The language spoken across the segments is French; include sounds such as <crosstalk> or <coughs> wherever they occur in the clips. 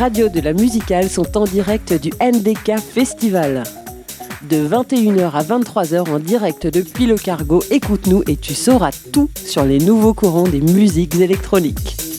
radios de la musicale sont en direct du NDK Festival. De 21h à 23h en direct depuis le cargo, écoute-nous et tu sauras tout sur les nouveaux courants des musiques électroniques.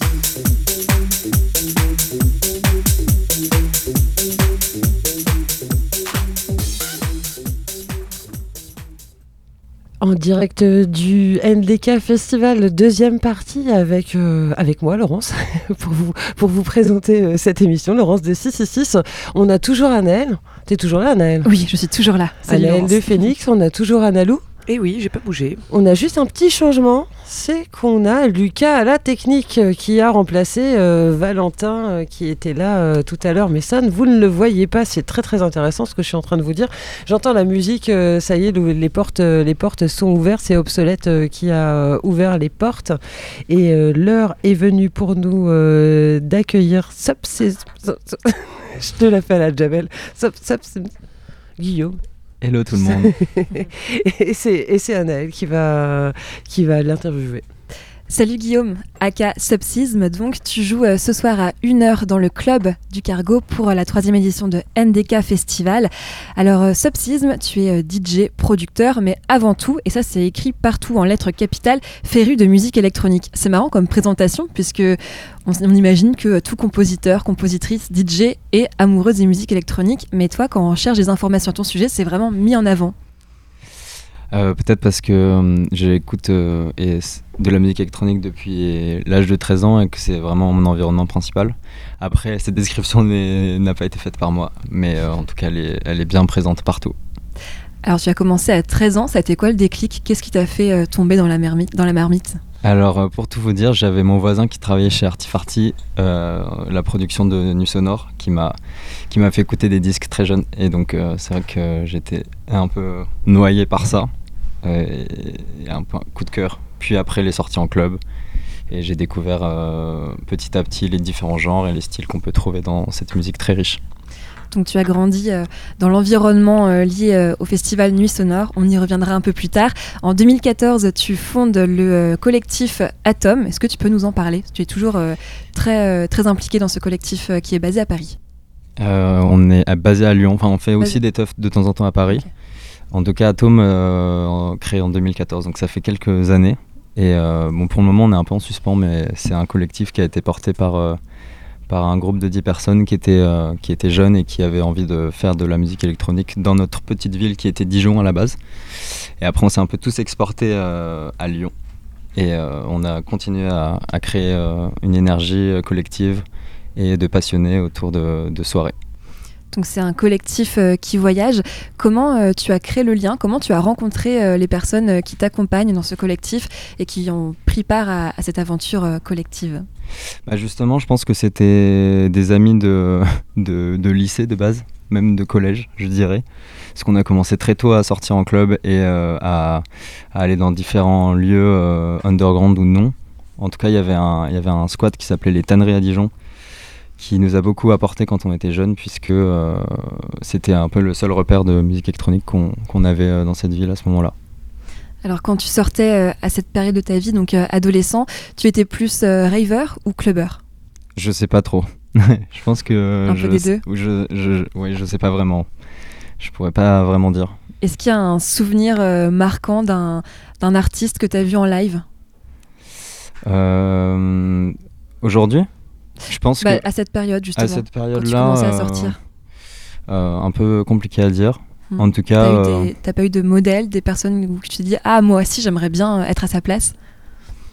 En direct du NDK Festival, deuxième partie avec, euh, avec moi, Laurence, <laughs> pour vous, pour vous présenter euh, cette émission, Laurence de 666. On a toujours Anaël. T'es toujours là, Anaël Oui, je suis toujours là. Salut, Anaël de Phoenix, on a toujours Analou. Et eh oui, j'ai pas bougé. On a juste un petit changement, c'est qu'on a Lucas à la technique euh, qui a remplacé euh, Valentin euh, qui était là tout à l'heure. Mais ça, vous ne le voyez pas, c'est très très intéressant ce que je suis en train de vous dire. J'entends la musique, ça y est, les portes, sont ouvertes, c'est Obsolète qui a ouvert les portes. Et l'heure est venue pour nous d'accueillir <laughs> Je te la fais à la Jamel. Guillaume. Hello tout le monde. <laughs> et c'est Anaël qui va, qui va l'interviewer. Salut Guillaume, aka Subsisme. Donc, tu joues euh, ce soir à 1h dans le club du Cargo pour euh, la troisième édition de NDK Festival. Alors, euh, Subsisme, tu es DJ, producteur, mais avant tout, et ça c'est écrit partout en lettres capitales, féru de musique électronique. C'est marrant comme présentation, puisque on, imagine que tout compositeur, compositrice, DJ est amoureuse des musiques électroniques, mais toi, quand on cherche des informations sur ton sujet, c'est vraiment mis en avant. Euh, peut-être parce que euh, j'écoute euh, de la musique électronique depuis l'âge de 13 ans et que c'est vraiment mon environnement principal. Après, cette description n'a pas été faite par moi, mais en tout cas, elle est, elle est, bien présente partout. Alors, tu as commencé à 13 ans, ça a été quoi le déclic? Qu'est-ce qui t'a fait tomber dans la, marmite, dans la marmite? Alors, pour tout vous dire, j'avais mon voisin qui travaillait chez Artifarty, la production de Nu Sonore, qui m'a qui m'a fait écouter des disques très jeunes. Et donc, c'est vrai que j'étais un peu noyé par ça et, un, coup de cœur. Puis après, les sorties en club. Et j'ai découvert euh, petit à petit les différents genres et les styles qu'on peut trouver dans cette musique très riche. Donc tu as grandi euh, dans l'environnement euh, lié au festival Nuit Sonore. On y reviendra un peu plus tard. En 2014, tu fondes le collectif Atom. Est-ce que tu peux nous en parler? Tu es toujours très, très impliqué dans ce collectif qui est basé à Paris. on est basé à Lyon. Enfin, on fait aussi des teufs de temps en temps à Paris. En tout cas, Atom, euh, créé en 2014, donc ça fait quelques années. Et euh, bon, pour le moment, on est un peu en suspens, mais c'est un collectif qui a été porté par, euh, par un groupe de 10 personnes qui étaient, qui étaient jeunes et qui avaient envie de faire de la musique électronique dans notre petite ville qui était Dijon à la base. Et après, on s'est un peu tous exportés à Lyon. Et on a continué à, créer une énergie collective et de passionnés autour de, de soirées. Donc c'est un collectif euh, qui voyage. Comment euh, tu as créé le lien? Comment tu as rencontré euh, les personnes qui t'accompagnent dans ce collectif et qui ont pris part à, cette aventure collective? Bah Justement, je pense que c'était des amis <laughs> de, de, lycée de base, même de collège, je dirais. Parce qu'on a commencé très tôt à sortir en club et à, aller dans différents lieux underground ou non. En tout cas, il y avait un, il y avait un squat qui s'appelait les Tanneries à Dijon qui nous a beaucoup apporté quand on était jeune, puisque euh, c'était un peu le seul repère de musique électronique qu'on avait euh, dans cette ville à ce moment-là. Alors quand tu sortais euh, à cette période de ta vie, donc adolescent, tu étais plus raver ou clubber? Je sais pas trop. <laughs> je pense que... Un peu des deux je, je, Oui, je sais pas vraiment. Je pourrais pas vraiment dire. Est-ce qu'il y a un souvenir marquant d'un artiste que tu as vu en live? Aujourd'hui? Je pense bah, à cette période justement. À cette période-là, à sortir. Euh, euh, un peu compliqué à dire. Hmm. En tout cas, euh, t'as pas eu de modèle, des personnes où tu te dis ah moi aussi j'aimerais bien être à sa place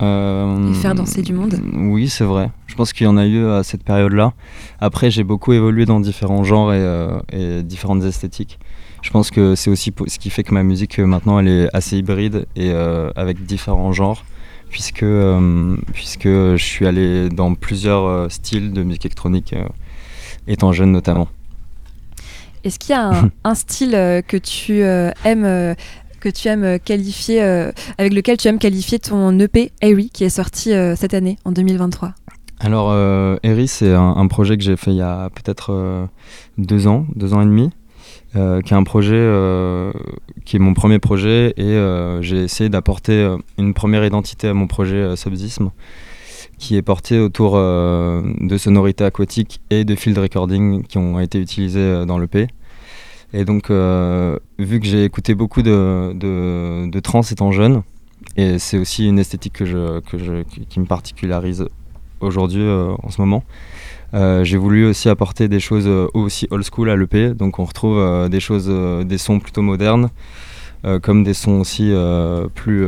et faire danser du monde. Oui, c'est vrai. Je pense qu'il y en a eu à cette période-là. Après, j'ai beaucoup évolué dans différents genres et, différentes esthétiques. Je pense que c'est aussi ce qui fait que ma musique maintenant elle est assez hybride et avec différents genres puisque, euh, puisque je suis allé dans plusieurs euh, styles de musique électronique, euh, étant jeune notamment. Est-ce qu'il y a un, <laughs> style que tu aimes que tu aimes qualifier, avec lequel tu aimes qualifier ton EP Airy qui est sorti cette année, en 2023 Alors, Airy, c'est un, projet que j'ai fait il y a peut-être deux ans, deux ans et demi, euh, qui est un projet euh, qui est mon premier projet et euh, j'ai essayé d'apporter une première identité à mon projet Subsisme qui est porté autour de sonorités aquatiques et de field recording qui ont été utilisés dans l'EP. Et donc, vu que j'ai écouté beaucoup de, de, trance étant jeune, et c'est aussi une esthétique que je, que je, qui me particularise aujourd'hui, en ce moment. Euh, j'ai voulu aussi apporter des choses euh, aussi old school à l'EP, donc on retrouve des choses, des sons plutôt modernes, comme des sons aussi plus,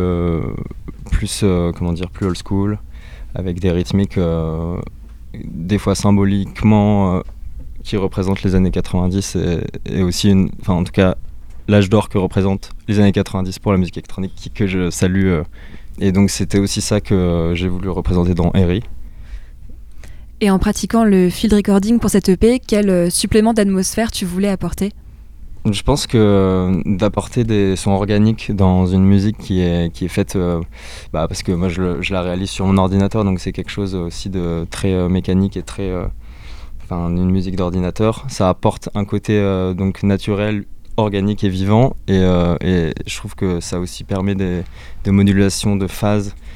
plus comment dire, plus old school, avec des rythmiques des fois symboliquement qui représentent les années 90 et, aussi, enfin en tout cas l'âge d'or que représentent les années 90 pour la musique électronique que je salue. Euh. et donc c'était aussi ça que euh, j'ai voulu représenter dans Harry. Et en pratiquant le field recording pour cette EP, quel euh, supplément d'atmosphère tu voulais apporter? Je pense que d'apporter des sons organiques dans une musique qui est, qui est faite, bah, parce que moi je, la réalise sur mon ordinateur, donc c'est quelque chose aussi de très mécanique et très, une musique d'ordinateur. Ça apporte un côté donc naturel, organique et vivant. Euh, et, je trouve que ça aussi permet des, modulations de phase euh,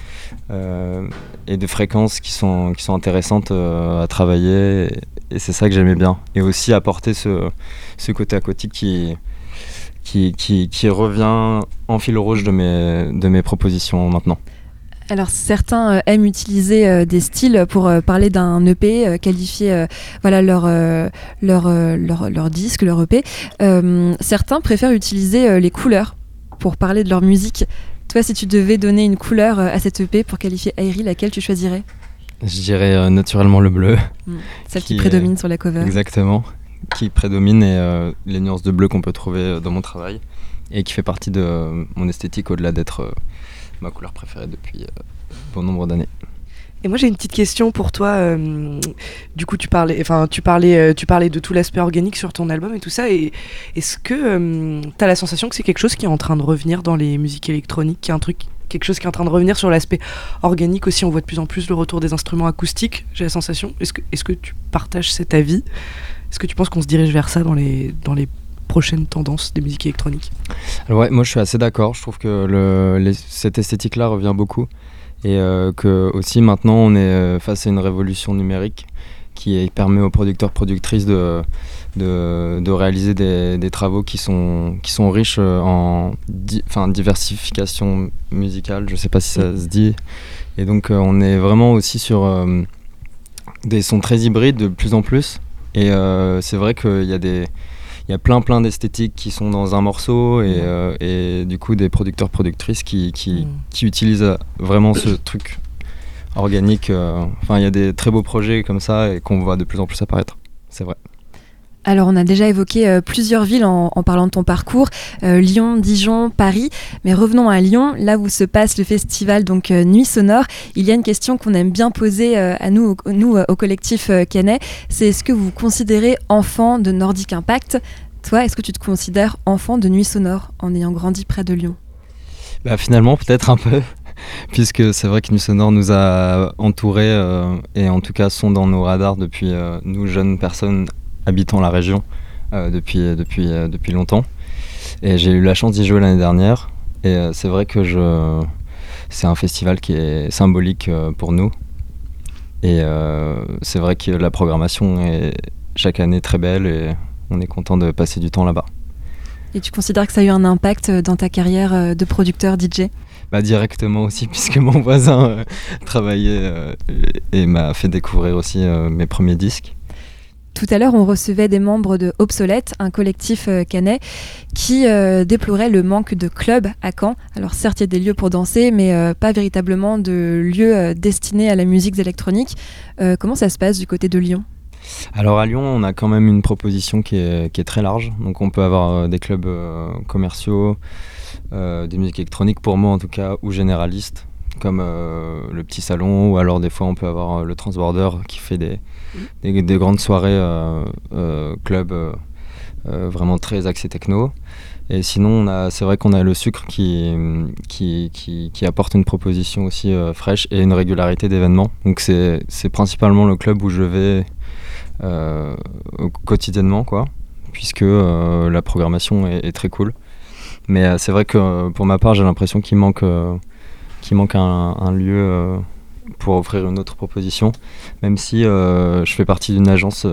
et de fréquences qui sont, qui sont intéressantes euh, à travailler. Et, c'est ça que j'aimais bien. Et aussi apporter ce, ce côté aquatique qui, qui, qui, revient en fil rouge de mes, de mes propositions maintenant. Alors certains euh, aiment utiliser euh, des styles pour euh, parler d'un EP, qualifier voilà leur, leur, leur, leur, disque, leur EP. certains préfèrent utiliser les couleurs pour parler de leur musique. Toi, si tu devais donner une couleur à cette EP pour qualifier Airy, laquelle tu choisirais? Je dirais naturellement le bleu. Hmm. Celle qui, prédomine sur la cover. Exactement, qui prédomine et les nuances de bleu qu'on peut trouver dans mon travail et qui fait partie de mon esthétique au-delà d'être ma couleur préférée depuis euh, bon nombre d'années. Et moi j'ai une petite question pour toi. Euh, du coup tu parlais, enfin tu parlais, euh, tu parlais de tout l'aspect organique sur ton album et tout ça. Est-ce que tu as la sensation que c'est quelque chose qui est en train de revenir dans les musiques électroniques, qui est un quelque chose qui est en train de revenir sur l'aspect organique aussi. On voit de plus en plus le retour des instruments acoustiques. J'ai la sensation. Est-ce que, est-ce que tu partages cet avis? Est-ce que tu penses qu'on se dirige vers ça dans les dans les prochaines tendances des musiques électroniques? Ouais, moi je suis assez d'accord. Je trouve que cette esthétique-là revient beaucoup. Et euh, que aussi maintenant on est euh, face à une révolution numérique qui permet aux producteurs productrices de, de, réaliser des, des, travaux qui sont, qui sont riches euh, en enfin diversification musicale, je sais pas si ça se dit. Et donc on est vraiment aussi sur des sons très hybrides de plus en plus. Et c'est vrai qu'il y a des il y a plein plein d'esthétiques qui sont dans un morceau et, euh, et du coup des producteurs productrices qui, qui, mm. qui utilisent vraiment ce truc organique. Euh, enfin, il y a des très beaux projets comme ça et qu'on voit de plus en plus apparaître. C'est vrai. Alors on a déjà évoqué euh, plusieurs villes en, parlant de ton parcours, Lyon, Dijon, Paris, mais revenons à Lyon, là où se passe le festival donc Nuit Sonore. Il y a une question qu'on aime bien poser à nous, nous au collectif Canet, c'est est-ce que vous vous considérez enfant de Nordic Impact? Toi, est-ce que tu te considères enfant de Nuit Sonore en ayant grandi près de Lyon? Bah, Finalement, peut-être un peu <laughs> puisque c'est vrai que Nuit Sonore nous a entourés et en tout cas sont dans nos radars depuis nous jeunes personnes habitant la région euh, depuis, depuis, euh, depuis longtemps. Et j'ai eu la chance d'y jouer l'année dernière. Et euh, c'est vrai que je... c'est un festival qui est symbolique pour nous. Et c'est vrai que la programmation est chaque année très belle et on est content de passer du temps là-bas. Et tu considères que ça a eu un impact dans ta carrière de producteur DJ bah, Directement aussi, <laughs> puisque mon voisin travaillait et m'a fait découvrir aussi mes premiers disques. Tout à l'heure, on recevait des membres de Obsolète, un collectif euh, canet, qui euh, déplorait le manque de clubs à Caen. Alors certes, il y a des lieux pour danser, mais euh, pas véritablement de lieux destinés à la musique électronique. comment ça se passe du côté de Lyon? Alors à Lyon, on a quand même une proposition qui est, très large. Donc on peut avoir des clubs commerciaux, des musiques électroniques pour moi en tout cas, ou généralistes, comme le petit salon, ou alors des fois on peut avoir le transborder qui fait des, des, grandes soirées euh, euh, club euh, vraiment très axées techno. Et sinon, c'est vrai qu'on a le sucre qui, apporte une proposition aussi fraîche et une régularité d'événements. Donc c'est principalement le club où je vais quotidiennement, quoi, puisque la programmation est, très cool. Mais c'est vrai que pour ma part, j'ai l'impression qu'il manque, qu'il manque un lieu pour offrir une autre proposition, même si je fais partie d'une agence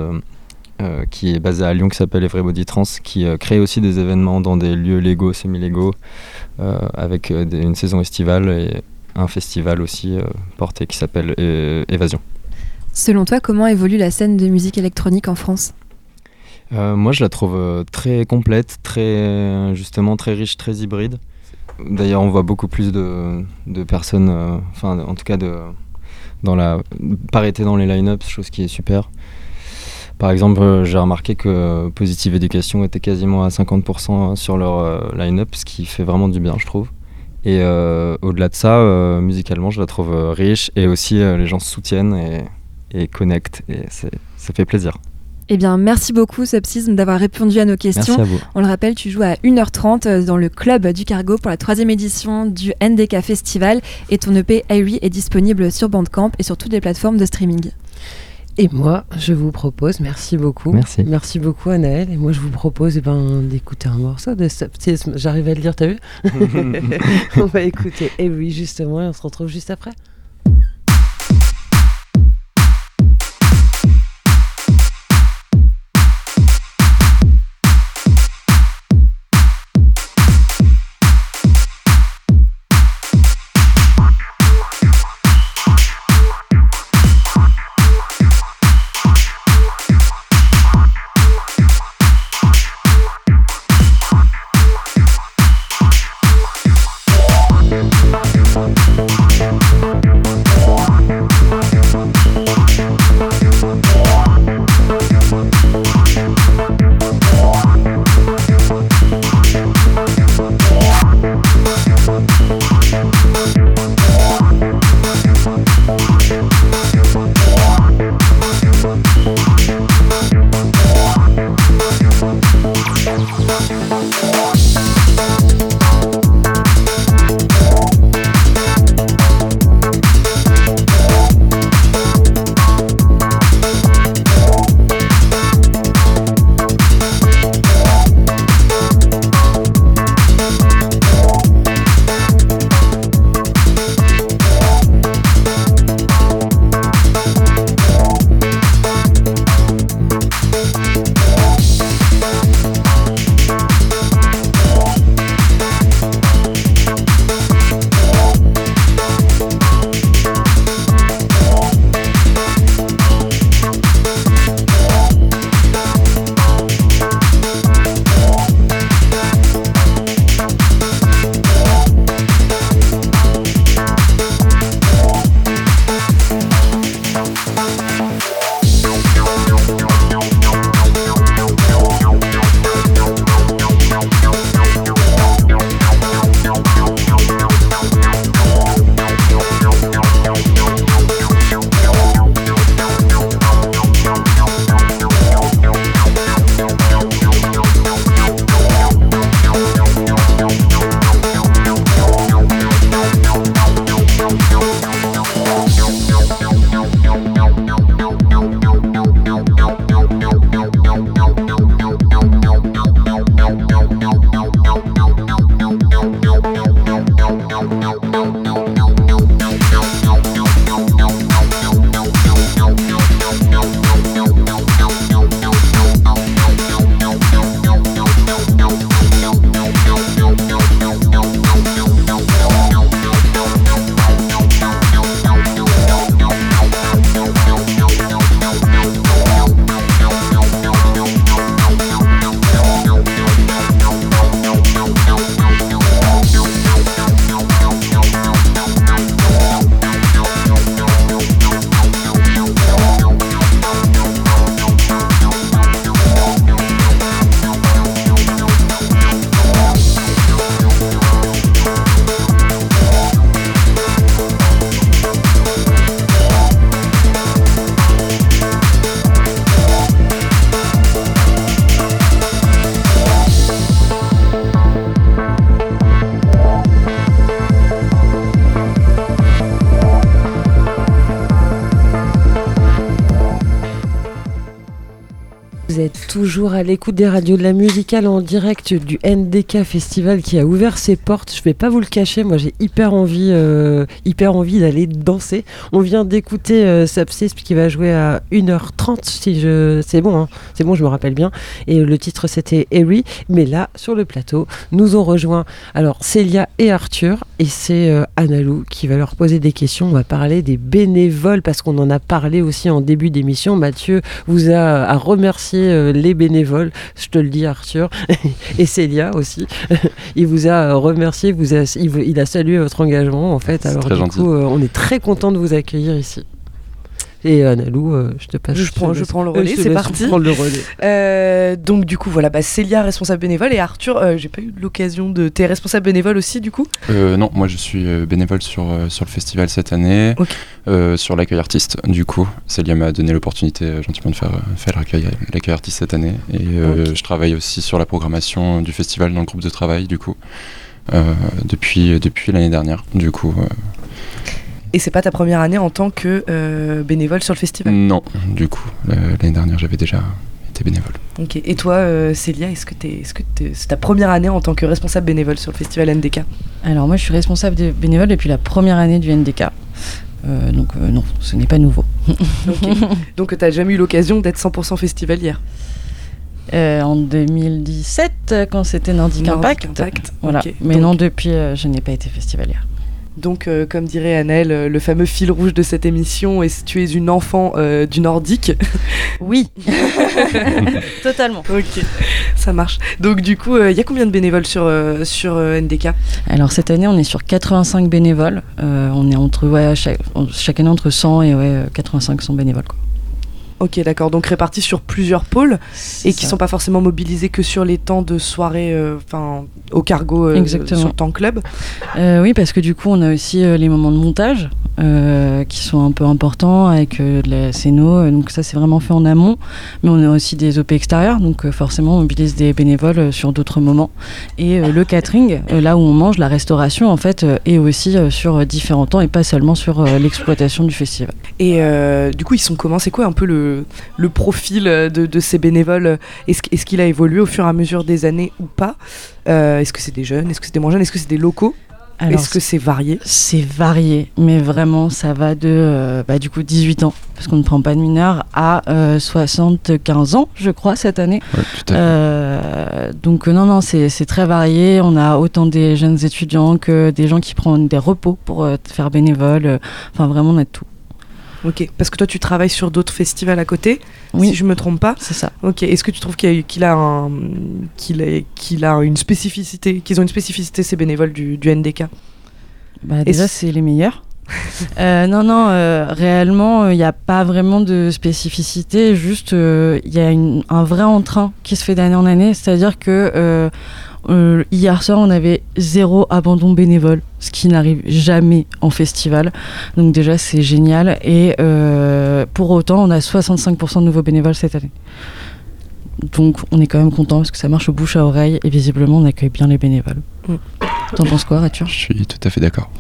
qui est basée à Lyon qui s'appelle Everybody Trans, qui crée aussi des événements dans des lieux légaux, semi-légaux, avec une saison estivale et un festival aussi porté qui s'appelle Évasion. Selon toi, comment évolue la scène de musique électronique en France? Euh, Moi, je la trouve euh, très complète, très justement très riche, très hybride. D'ailleurs, on voit beaucoup plus de, personnes, euh, enfin, en tout cas, de, dans la dans les line-ups, chose qui est super. Par exemple, j'ai remarqué que Positive Education était quasiment à 50% sur leur line-up, ce qui fait vraiment du bien, je trouve. Et au-delà de ça, musicalement, je la trouve riche et aussi les gens se soutiennent et et connecte. Et ça fait plaisir. Eh bien, merci beaucoup, Subsisme, d'avoir répondu à nos questions. Merci à vous. On le rappelle, tu joues à 1h30 euh, dans le club du Cargo pour la troisième édition du NDK Festival et ton EP Airy est disponible sur Bandcamp et sur toutes les plateformes de streaming. Et moi, je vous propose, merci beaucoup. Merci. Merci beaucoup, Anaël. Et moi, je vous propose eh ben, d'écouter un morceau de Subsisme. J'arrive à le dire, t'as vu? <laughs> <laughs> On va écouter Airy, justement, et on se retrouve juste après. Toujours l'écoute des radios de la musicale en direct du NDK Festival qui a ouvert ses portes. Je vais pas vous le cacher, moi j'ai hyper envie, euh, hyper envie d'aller danser. On vient d'écouter euh, qui va jouer à 1h30 si je, c'est bon, hein. c'est bon, je me rappelle bien. Et le titre c'était Harry. Mais là, sur le plateau, nous ont rejoint alors Célia et Arthur et c'est euh, Analou qui va leur poser des questions. On va parler des bénévoles parce qu'on en a parlé aussi en début d'émission. Mathieu vous a à remercier euh, les bénévoles, je te le dis Arthur, <laughs> et Célia aussi. <laughs> il vous a remercié, vous a, il, a salué votre engagement en fait. Alors du coup, euh, on est très content de vous accueillir ici. Et Analou, euh, je te passe. Je prends, je prends le relais, c'est parti. Le relais. <laughs> Euh, donc du coup, voilà, bah, Célia, responsable bénévole, et Arthur, euh, j'ai pas eu l'occasion de. T'es responsable bénévole aussi, du coup? Non, moi je suis bénévole sur, sur le festival cette année, sur l'accueil artiste. Du coup, Célia m'a donné l'opportunité gentiment de faire, faire l'accueil artiste cette année, et je travaille aussi sur la programmation du festival dans le groupe de travail, du coup. depuis depuis l'année dernière. Du coup, et c'est pas ta première année en tant que euh, bénévole sur le festival? Non, du coup, l'année dernière j'avais déjà été bénévole. Ok. Et toi, euh, Célia, est-ce que c'est -ce c'est ta première année en tant que responsable bénévole sur le festival NDK Alors moi, je suis responsable de bénévole depuis la première année du NDK. Euh, donc non, ce n'est pas nouveau. <laughs> donc tu n'as jamais eu l'occasion d'être 100% festivalière en 2017, quand c'était Nordic, Impact. Voilà. Mais non, depuis, je n'ai pas été festivalière. Donc, euh, comme dirait Annelle, euh, le fameux fil rouge de cette émission est tu es une enfant euh, du nordique. <laughs> Oui, <laughs> totalement. Ok, ça marche. Donc, du coup, il y a combien de bénévoles sur, sur NDK Alors, cette année, on est sur 85 bénévoles. on est entre, ouais, chaque, année entre 100 et ouais, 85 100 bénévoles. Quoi. Ok, d'accord. Donc répartis sur plusieurs pôles et qui ne sont pas forcément mobilisés que sur les temps de soirée, euh, enfin au cargo euh, sur le temps club. Euh, oui, parce que du coup, on a aussi les moments de montage qui sont un peu importants avec de la donc ça, c'est vraiment fait en amont. Mais on a aussi des OP extérieurs, donc forcément, on mobilise des bénévoles sur d'autres moments. Et le catering, là où on mange, la restauration, en fait, est aussi sur différents temps et pas seulement sur l'exploitation du festival. Et du coup, ils sont comment? C'est quoi un peu le profil de, ces bénévoles? Est-ce qu'il a évolué au fur et à mesure des années ou pas? Euh, Est-ce que c'est des jeunes? Est-ce que c'est des moins jeunes? Est-ce que c'est des locaux? Est-ce que c'est varié? C'est varié, mais vraiment ça va de euh, bah, du coup 18 ans, parce qu'on ne prend pas de mineurs, à 75 euh, ans, je crois, cette année. donc non, non, c'est très varié. On a autant des jeunes étudiants que des gens qui prennent des repos pour faire bénévole. Enfin, vraiment, on a tout. Ok, parce que toi tu travailles sur d'autres festivals à côté, oui. si je me trompe pas. C'est ça. Ok, est-ce que tu trouves qu'il a, a, qu'il a, une spécificité, qu'ils ont une spécificité ces bénévoles du, NDK bah, Déjà, c'est les meilleurs. Euh, non, non, euh, réellement, il n'y a pas vraiment de spécificité, juste euh, il y a un vrai entrain qui se fait d'année en année, c'est-à-dire que hier soir, on avait zéro abandon bénévole, ce qui n'arrive jamais en festival. Donc déjà, c'est génial. Et pour autant, on a 65% de nouveaux bénévoles cette année. Donc on est quand même content parce que ça marche au bouche à oreille et visiblement on accueille bien les bénévoles. Mm. T'en penses quoi, Arthur? Je suis tout à fait d'accord.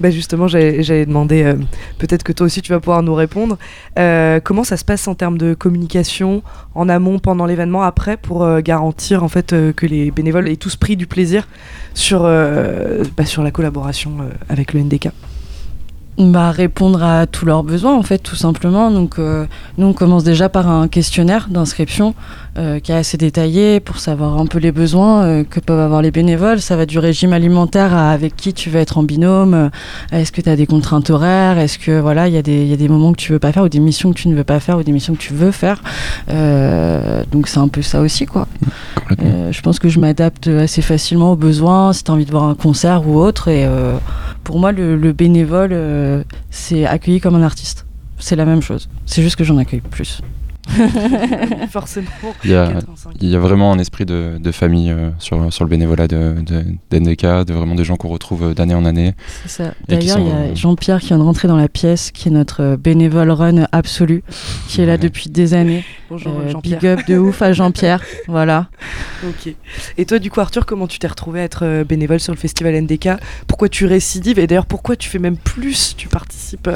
Bah justement, j'allais demander, euh, peut-être que toi aussi tu vas pouvoir nous répondre. Euh, comment ça se passe en termes de communication en amont, pendant l'événement, après, pour euh, garantir en fait que les bénévoles aient tous pris du plaisir sur, bah, sur la collaboration avec le NDK bah, répondre à tous leurs besoins en fait tout simplement donc nous on commence déjà par un questionnaire d'inscription euh, qui est assez détaillé pour savoir un peu les besoins euh, que peuvent avoir les bénévoles. Ça va du régime alimentaire à avec qui tu veux être en binôme. Euh, est-ce que tu as des contraintes horaires Est-ce que voilà, il y, a des, y a des moments que tu veux pas faire ou des missions que tu ne veux pas faire ou des missions que tu veux faire Donc c'est un peu ça aussi quoi. je pense que je m'adapte assez facilement aux besoins si tu as envie de voir un concert ou autre. Et pour moi, le, le bénévole, c'est accueilli comme un artiste. C'est la même chose. C'est juste que j'en accueille plus. <laughs> Forcément. Il y, a, il y, a, vraiment un esprit de, de famille euh, sur, sur le bénévolat de, de, d'NDK, de vraiment des gens qu'on retrouve euh, d'année en année. C'est ça. D'ailleurs, il y a Jean-Pierre qui vient de rentrer dans la pièce, qui est notre euh, bénévole run absolu, qui est là depuis des années. Bonjour jean Big up de ouf à Jean-Pierre. <laughs> voilà. Ok. Et toi, du coup, Arthur, comment tu t'es retrouvé à être bénévole sur le festival NDK Pourquoi tu récidives? Et d'ailleurs, pourquoi tu fais même plus? Tu participes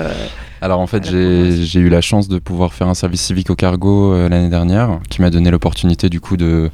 Alors en fait, j'ai, j'ai eu la chance de pouvoir faire un service civique au cargo Cargo l'année dernière, qui m'a donné l'opportunité du coup de,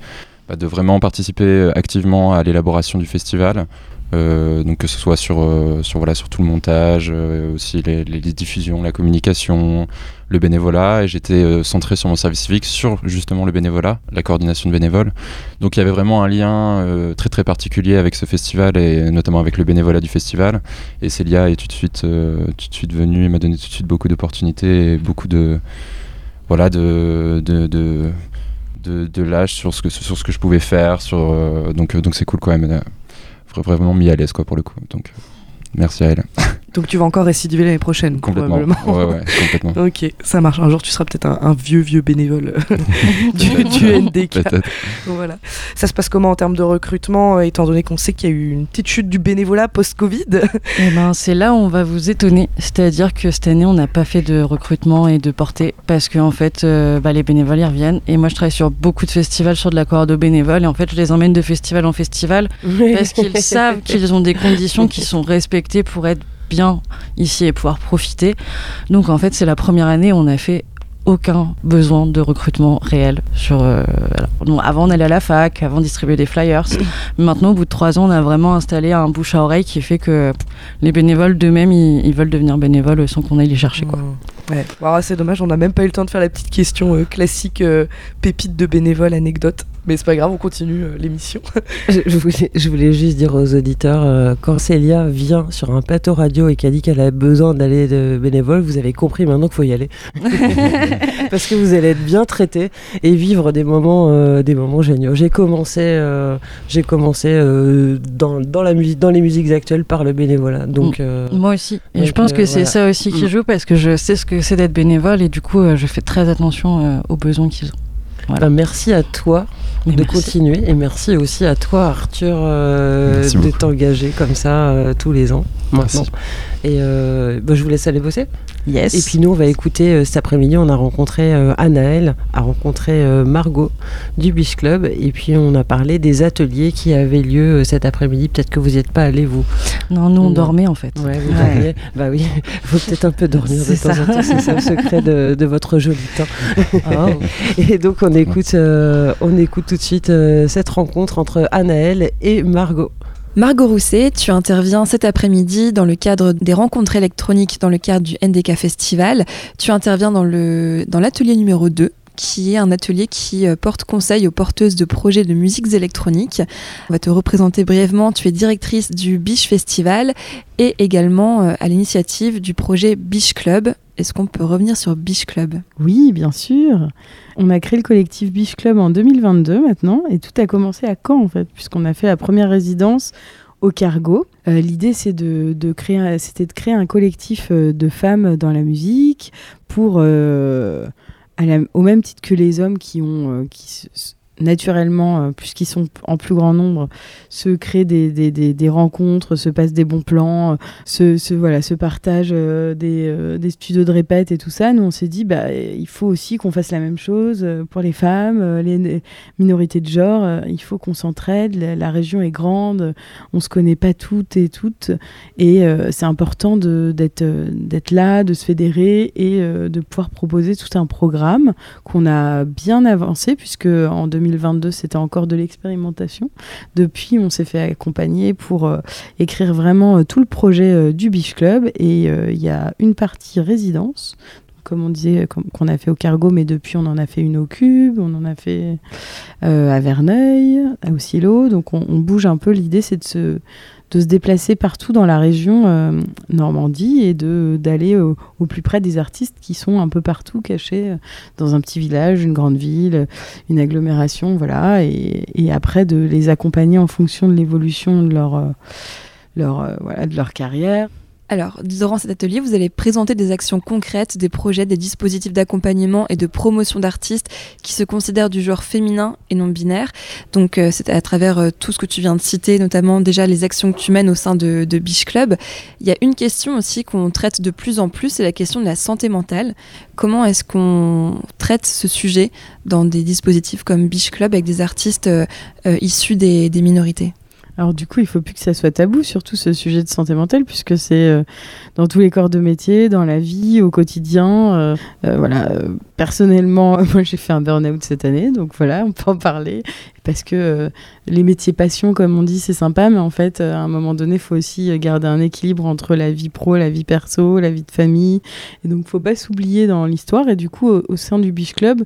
bah, de vraiment participer activement à l'élaboration du festival. donc que ce soit sur, sur, voilà, sur tout le montage, aussi les, les, diffusions, la communication, le bénévolat et j'étais euh, centré sur mon service civique sur justement le bénévolat, la coordination de bénévoles. Donc il y avait vraiment un lien euh, très très particulier avec ce festival et notamment avec le bénévolat du festival. Et Célia est tout de suite, euh, tout de suite venue et m'a donné tout de suite beaucoup d'opportunités et beaucoup de voilà de, de, de de, l'âge sur ce que sur ce que je pouvais faire sur donc donc c'est cool quand même vraiment mis à l'aise quoi pour le coup. Donc merci à elle <laughs> Donc tu vas encore récidiver l'année prochaine, complètement. Ouais, ouais, complètement. <laughs> ok, ça marche. Un jour, tu seras peut-être un, vieux, vieux bénévole <laughs> du, du, NDK. Voilà. Ça se passe comment en termes de recrutement, euh, étant donné qu'on sait qu'il y a eu une petite chute du bénévolat post-Covid? Eh ben, C'est là où on va vous étonner. C'est-à-dire que cette année, on n'a pas fait de recrutement et de portée parce qu'en en fait, euh, bah, les bénévoles, ils reviennent. Et moi, je travaille sur beaucoup de festivals, sur de la corde aux bénévoles. Et en fait, je les emmène de festival en festival parce qu'ils <laughs> savent qu'ils ont des conditions qui sont respectées pour être bien ici et pouvoir profiter. Donc en fait, c'est la première année où on a fait aucun besoin de recrutement réel. Sur, euh, avant, on allait à la fac, avant, on distribuait des flyers. <coughs> Maintenant, au bout de trois ans, on a vraiment installé un bouche à oreille qui fait que les bénévoles d'eux-mêmes, ils, veulent devenir bénévoles sans qu'on aille les chercher. Quoi. Mmh. Ouais. c'est dommage, on n'a même pas eu le temps de faire la petite question euh, classique euh, pépite de bénévole, anecdote. Mais c'est pas grave, on continue euh, l'émission. <laughs> je, voulais, je, voulais, juste dire aux auditeurs, euh, quand Célia vient sur un plateau radio et qu'elle dit qu'elle a besoin d'aller de bénévole, vous avez compris maintenant qu'il faut y aller. <laughs> Parce que vous allez être bien traité et vivre des moments, euh, des moments géniaux. J'ai commencé, j'ai commencé dans, dans, la musique, dans les musiques actuelles par le bénévolat. Donc, mm. Moi aussi. Et je pense que c'est ça aussi qui mm. joue parce que je sais ce que c'est d'être bénévole et du coup, je fais très attention aux besoins qu'ils ont. Bah, merci à toi de continuer et merci aussi à toi Arthur euh, de t'engager comme ça euh, tous les ans maintenant. Et euh, bah, je vous laisse aller bosser. Yes. Et puis nous, on va écouter euh, cet après-midi. On a rencontré euh, Anaël, a rencontré euh, Margot du Beach Club. Et puis on a parlé des ateliers qui avaient lieu cet après-midi. Peut-être que vous n'y êtes pas allé, vous. Non, nous, on dormait en fait. Ouais, vous dormiez. Bah oui, il <laughs> faut peut-être un peu dormir de temps en temps. C'est ça le secret de, de votre joli temps. <laughs> Oh. <laughs> et donc on écoute, on écoute tout de suite cette rencontre entre Anaël et Margot. Margot Rousset, tu interviens cet après-midi dans le cadre des rencontres électroniques dans le cadre du NDK Festival. Tu interviens dans l'atelier dans numéro 2 qui est un atelier qui euh, porte conseil aux porteuses de projets de musiques électroniques. On va te représenter brièvement. Tu es directrice du Biche Festival et également euh, à l'initiative du projet Biche Club. Est-ce qu'on peut revenir sur Biche Club? Oui, bien sûr. On a créé le collectif Biche Club en 2022 maintenant et tout a commencé à Caen en fait, puisqu'on a fait la première résidence au Cargo. Euh, l'idée, c'est de, créer, c'était de créer un collectif de femmes dans la musique pour au même titre que les hommes qui ont euh, qui naturellement, euh, puisqu'ils sont en plus grand nombre, se créent des, des, des, rencontres, se passent des bons plans, euh, se, se, voilà, se partagent euh, des, des, studios de répète et tout ça. Nous, on s'est dit, bah, il faut aussi qu'on fasse la même chose pour les femmes, les minorités de genre. il faut qu'on s'entraide. La, région est grande, on se connaît pas toutes et toutes, et c'est important d'être d'être là, de se fédérer et de pouvoir proposer tout un programme qu'on a bien avancé, puisque en 2000 2022, c'était encore de l'expérimentation. Depuis, on s'est fait accompagner pour euh, écrire vraiment euh, tout le projet euh, du Beach Club. Et il y a une partie résidence, comme on disait, qu'on a fait au Cargo, mais depuis on en a fait une au Cube, on en a fait à Verneuil, à Oscillo. Donc on, on bouge un peu. L'idée, c'est de se de se déplacer partout dans la région euh, Normandie et d'aller au, plus près des artistes qui sont un peu partout cachés euh, dans un petit village, une grande ville, une agglomération, voilà, et, après de les accompagner en fonction de l'évolution de leur, euh, de leur carrière. Alors, durant cet atelier, vous allez présenter des actions concrètes, des projets, des dispositifs d'accompagnement et de promotion d'artistes qui se considèrent du genre féminin et non binaire. Donc, euh, c'est à travers euh, tout ce que tu viens de citer, notamment déjà les actions que tu mènes au sein de, Beach Club. Il y a une question aussi qu'on traite de plus en plus, c'est la question de la santé mentale. Comment est-ce qu'on traite ce sujet dans des dispositifs comme Beach Club avec des artistes euh, issus des minorités? Alors du coup, il faut plus que ça soit tabou, surtout ce sujet de santé mentale, puisque c'est euh, dans tous les corps de métier, dans la vie, au quotidien. Euh, euh, voilà, personnellement, <laughs> moi j'ai fait un burn-out cette année, donc voilà, on peut en parler parce que les métiers passion, comme on dit, c'est sympa, mais en fait, à un moment donné, il faut aussi garder un équilibre entre la vie pro, la vie perso, la vie de famille. Et donc, faut pas s'oublier dans l'histoire. Et du coup, au, sein du Biche Club,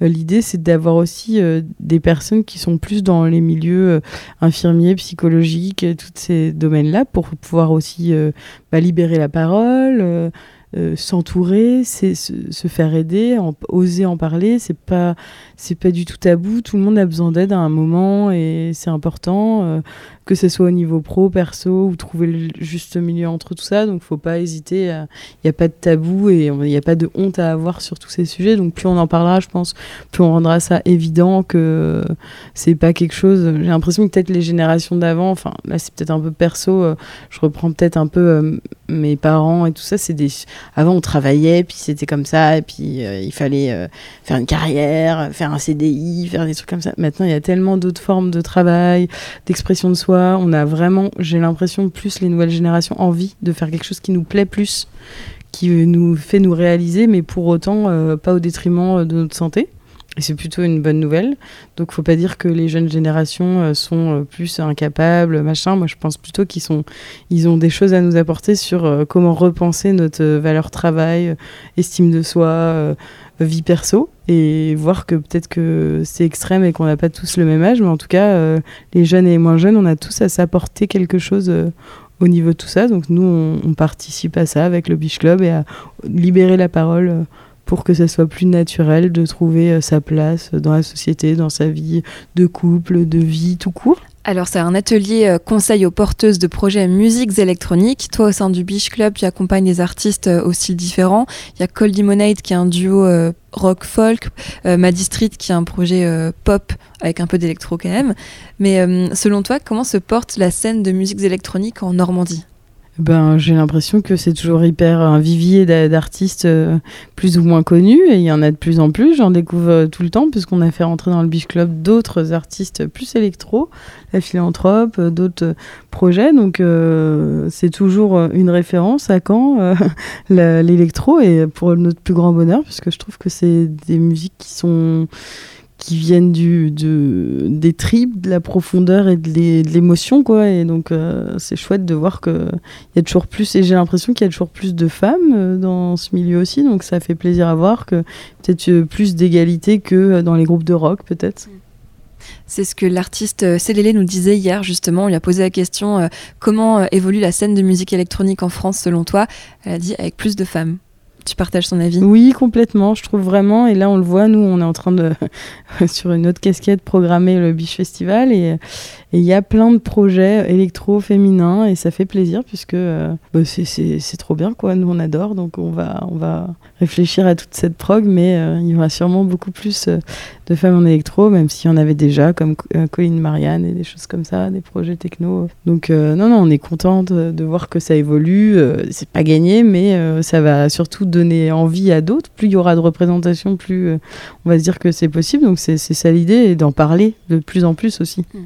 l'idée, c'est d'avoir aussi des personnes qui sont plus dans les milieux infirmiers, psychologiques, tous ces domaines-là, pour pouvoir aussi bah, libérer la parole. s'entourer, c'est se, faire aider, oser en parler, c'est pas c'est pas du tout tabou. Tout le monde a besoin d'aide à un moment et c'est important, euh, que ce soit au niveau pro, perso ou trouver le juste milieu entre tout ça. Donc, faut pas hésiter. Il n'y a pas de tabou et il n'y a pas de honte à avoir sur tous ces sujets. Donc, plus on en parlera, je pense, plus on rendra ça évident que c'est pas quelque chose. J'ai l'impression que peut-être les générations d'avant, enfin, là, c'est peut-être un peu perso. Euh, je reprends peut-être un peu euh, mes parents et tout ça. C'est des. Avant, on travaillait, puis c'était comme ça, et puis il fallait faire une carrière, faire un CDI, faire des trucs comme ça. Maintenant, il y a tellement d'autres formes de travail, d'expression de soi. On a vraiment, j'ai l'impression, plus les nouvelles générations envie de faire quelque chose qui nous plaît plus, qui nous fait nous réaliser, mais pour autant euh, pas au détriment euh, de notre santé. Et c'est plutôt une bonne nouvelle. Donc, faut pas dire que les jeunes générations euh, sont plus incapables, machin. Moi, je pense plutôt qu'ils sont, ils ont des choses à nous apporter sur comment repenser notre valeur travail, estime de soi, vie perso et voir que peut-être que c'est extrême et qu'on n'a pas tous le même âge, mais en tout cas, euh, les jeunes et les moins jeunes, on a tous à s'apporter quelque chose euh, au niveau de tout ça. Donc nous, on, participe à ça avec le Beach Club et à libérer la parole euh, pour que ça soit plus naturel de trouver sa place dans la société, dans sa vie de couple, de vie tout court. Alors, c'est un atelier euh, conseil aux porteuses de projets musiques électroniques. Toi, au sein du Beach Club, tu accompagnes des artistes euh, au style différents. Il y a Cold Limonade qui est un duo euh, rock folk, Maddy Street qui est un projet pop avec un peu d'électro quand même. Mais selon toi, comment se porte la scène de musiques électroniques en Normandie? Ben, j'ai l'impression que c'est toujours hyper un vivier d'artistes euh, plus ou moins connus et il y en a de plus en plus. J'en découvre euh, tout le temps puisqu'on a fait rentrer dans le Beach Club d'autres artistes plus électro, la philanthrope, euh, d'autres projets. Donc c'est toujours une référence à quand <laughs> l'électro et pour notre plus grand bonheur puisque je trouve que c'est des musiques qui sont qui viennent du, de, des tripes, de la profondeur et de l'émotion. Et donc, euh, c'est chouette de voir qu'il y a toujours plus, et j'ai l'impression qu'il y a toujours plus de femmes euh, dans ce milieu aussi, donc ça fait plaisir à voir que peut-être euh, plus d'égalité que dans les groupes de rock, peut-être. C'est ce que l'artiste Célélé nous disait hier, justement. On lui a posé la question comment évolue la scène de musique électronique en France selon toi? Elle a dit avec plus de femmes. Tu partages son avis Oui, complètement. Je trouve vraiment, et là on le voit, nous on est en train de, <laughs> sur une autre casquette, programmer le Biche Festival et il y a plein de projets électro féminins et ça fait plaisir puisque euh, bah, c'est trop bien quoi. Nous on adore donc on va, on va réfléchir à toute cette prog, mais euh, il y aura sûrement beaucoup plus euh, de femmes en électro, même s'il y en avait déjà comme Colin Marianne et des choses comme ça, des projets techno. Donc non, non, on est contente de voir que ça évolue. c'est pas gagné, mais ça va surtout donner envie à d'autres. Plus il y aura de représentation, plus on va se dire que c'est possible. Donc c'est ça l'idée et d'en parler de plus en plus aussi. Hmm.